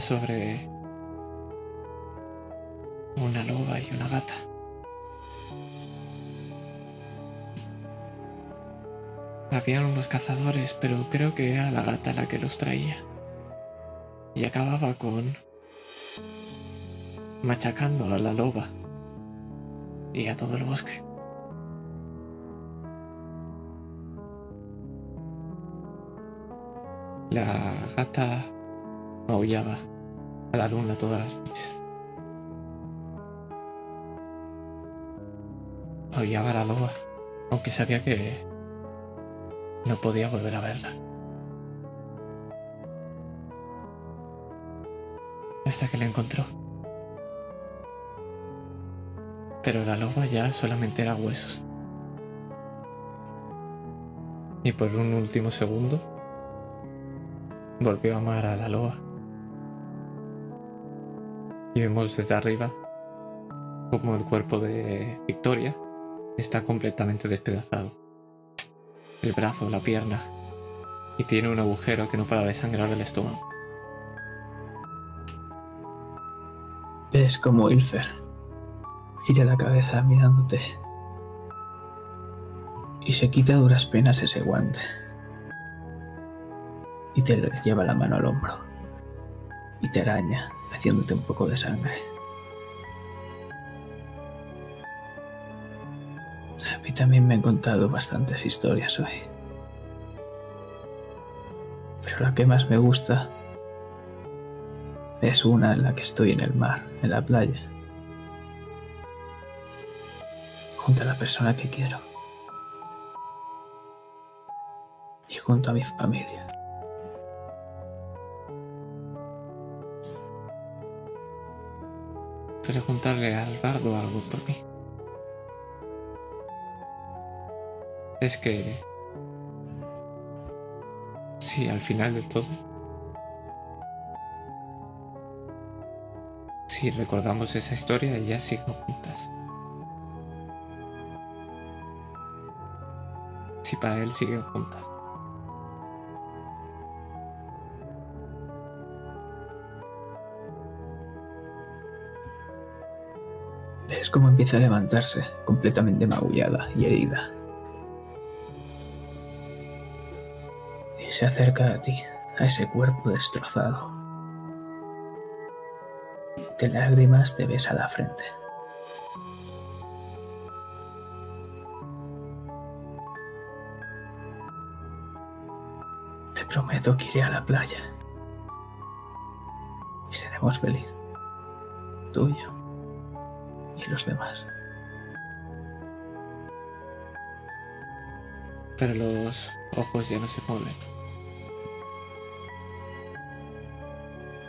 Sobre una loba y una gata. Habían unos cazadores, pero creo que era la gata la que los traía. Y acababa con machacando a la loba y a todo el bosque. La gata Maullaba a la luna todas las noches. Aullaba a la loba, aunque sabía que no podía volver a verla. Hasta que la encontró. Pero la loba ya solamente era huesos. Y por un último segundo volvió a amar a la loba. Y vemos desde arriba como el cuerpo de Victoria está completamente despedazado. El brazo, la pierna. Y tiene un agujero que no para de sangrar del estómago. Ves como Ilfer gira la cabeza mirándote y se quita a duras penas ese guante y te lleva la mano al hombro y te araña haciéndote un poco de sangre. A mí también me han contado bastantes historias hoy. Pero la que más me gusta es una en la que estoy en el mar, en la playa, junto a la persona que quiero y junto a mi familia. Preguntarle al bardo algo por mí. Es que... Sí, al final del todo. Si recordamos esa historia, ellas siguen juntas. Si para él siguen juntas. Es como empieza a levantarse, completamente magullada y herida. Y se acerca a ti, a ese cuerpo destrozado. De lágrimas te besa la frente. Te prometo que iré a la playa. Y seremos felices. Tuyo los demás. Pero los ojos ya no se mueven.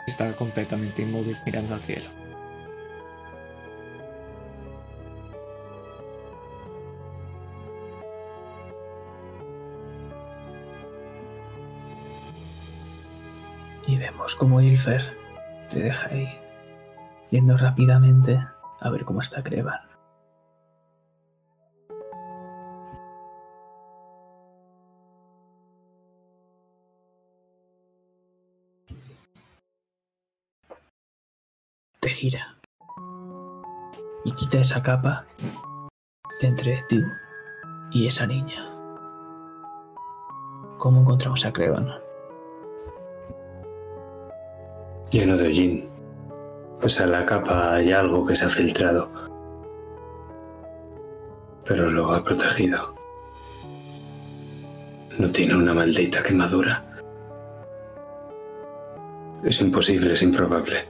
Está completamente inmóvil mirando al cielo. Y vemos como Ilfer te deja ahí, yendo rápidamente a ver cómo está Crevan. Te gira y quita esa capa de entre tú y esa niña. ¿Cómo encontramos a Crevan? Lleno de hollín. Pues a la capa hay algo que se ha filtrado. Pero lo ha protegido. No tiene una maldita quemadura. Es imposible, es improbable.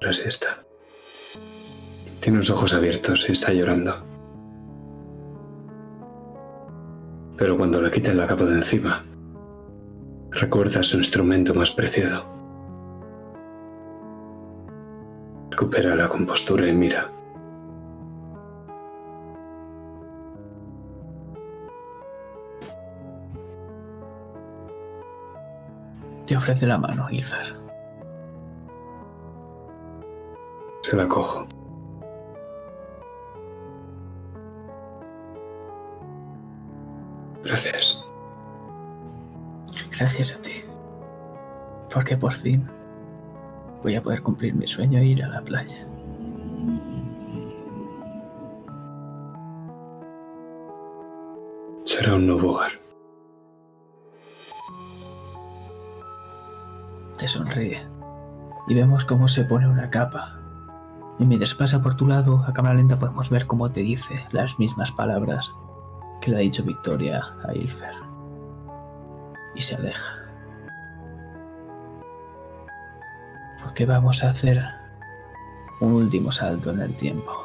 Pero así está. Tiene los ojos abiertos y está llorando. Pero cuando le quiten la capa de encima, recuerda su instrumento más preciado. Recupera la compostura y mira. Te ofrece la mano, Ilfer. Se la cojo. Gracias. Gracias a ti. Porque por fin voy a poder cumplir mi sueño e ir a la playa. Será un nuevo hogar. Te sonríe y vemos cómo se pone una capa. Y mientras pasa por tu lado, a cámara lenta podemos ver cómo te dice las mismas palabras que le ha dicho Victoria a Ilfer. Y se aleja. Porque vamos a hacer un último salto en el tiempo.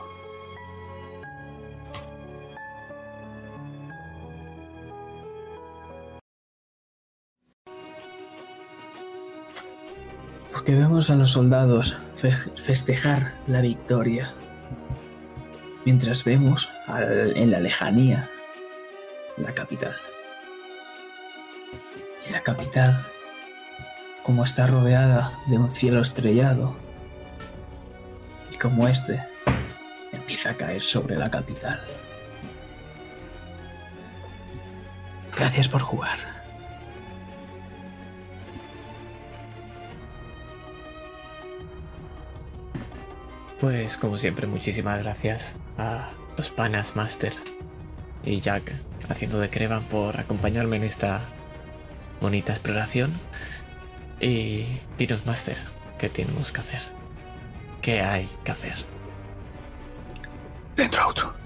Porque vemos a los soldados fe- festejar la victoria. Mientras vemos en la lejanía la capital. Y la capital, como está rodeada de un cielo estrellado, y como este empieza a caer sobre la capital. Gracias por jugar. Pues como siempre, muchísimas gracias a los panas Master y Jack haciendo de Crevan por acompañarme en esta bonita exploración. Y dinos Master, ¿qué tenemos que hacer? ¿Qué hay que hacer? Dentro otro.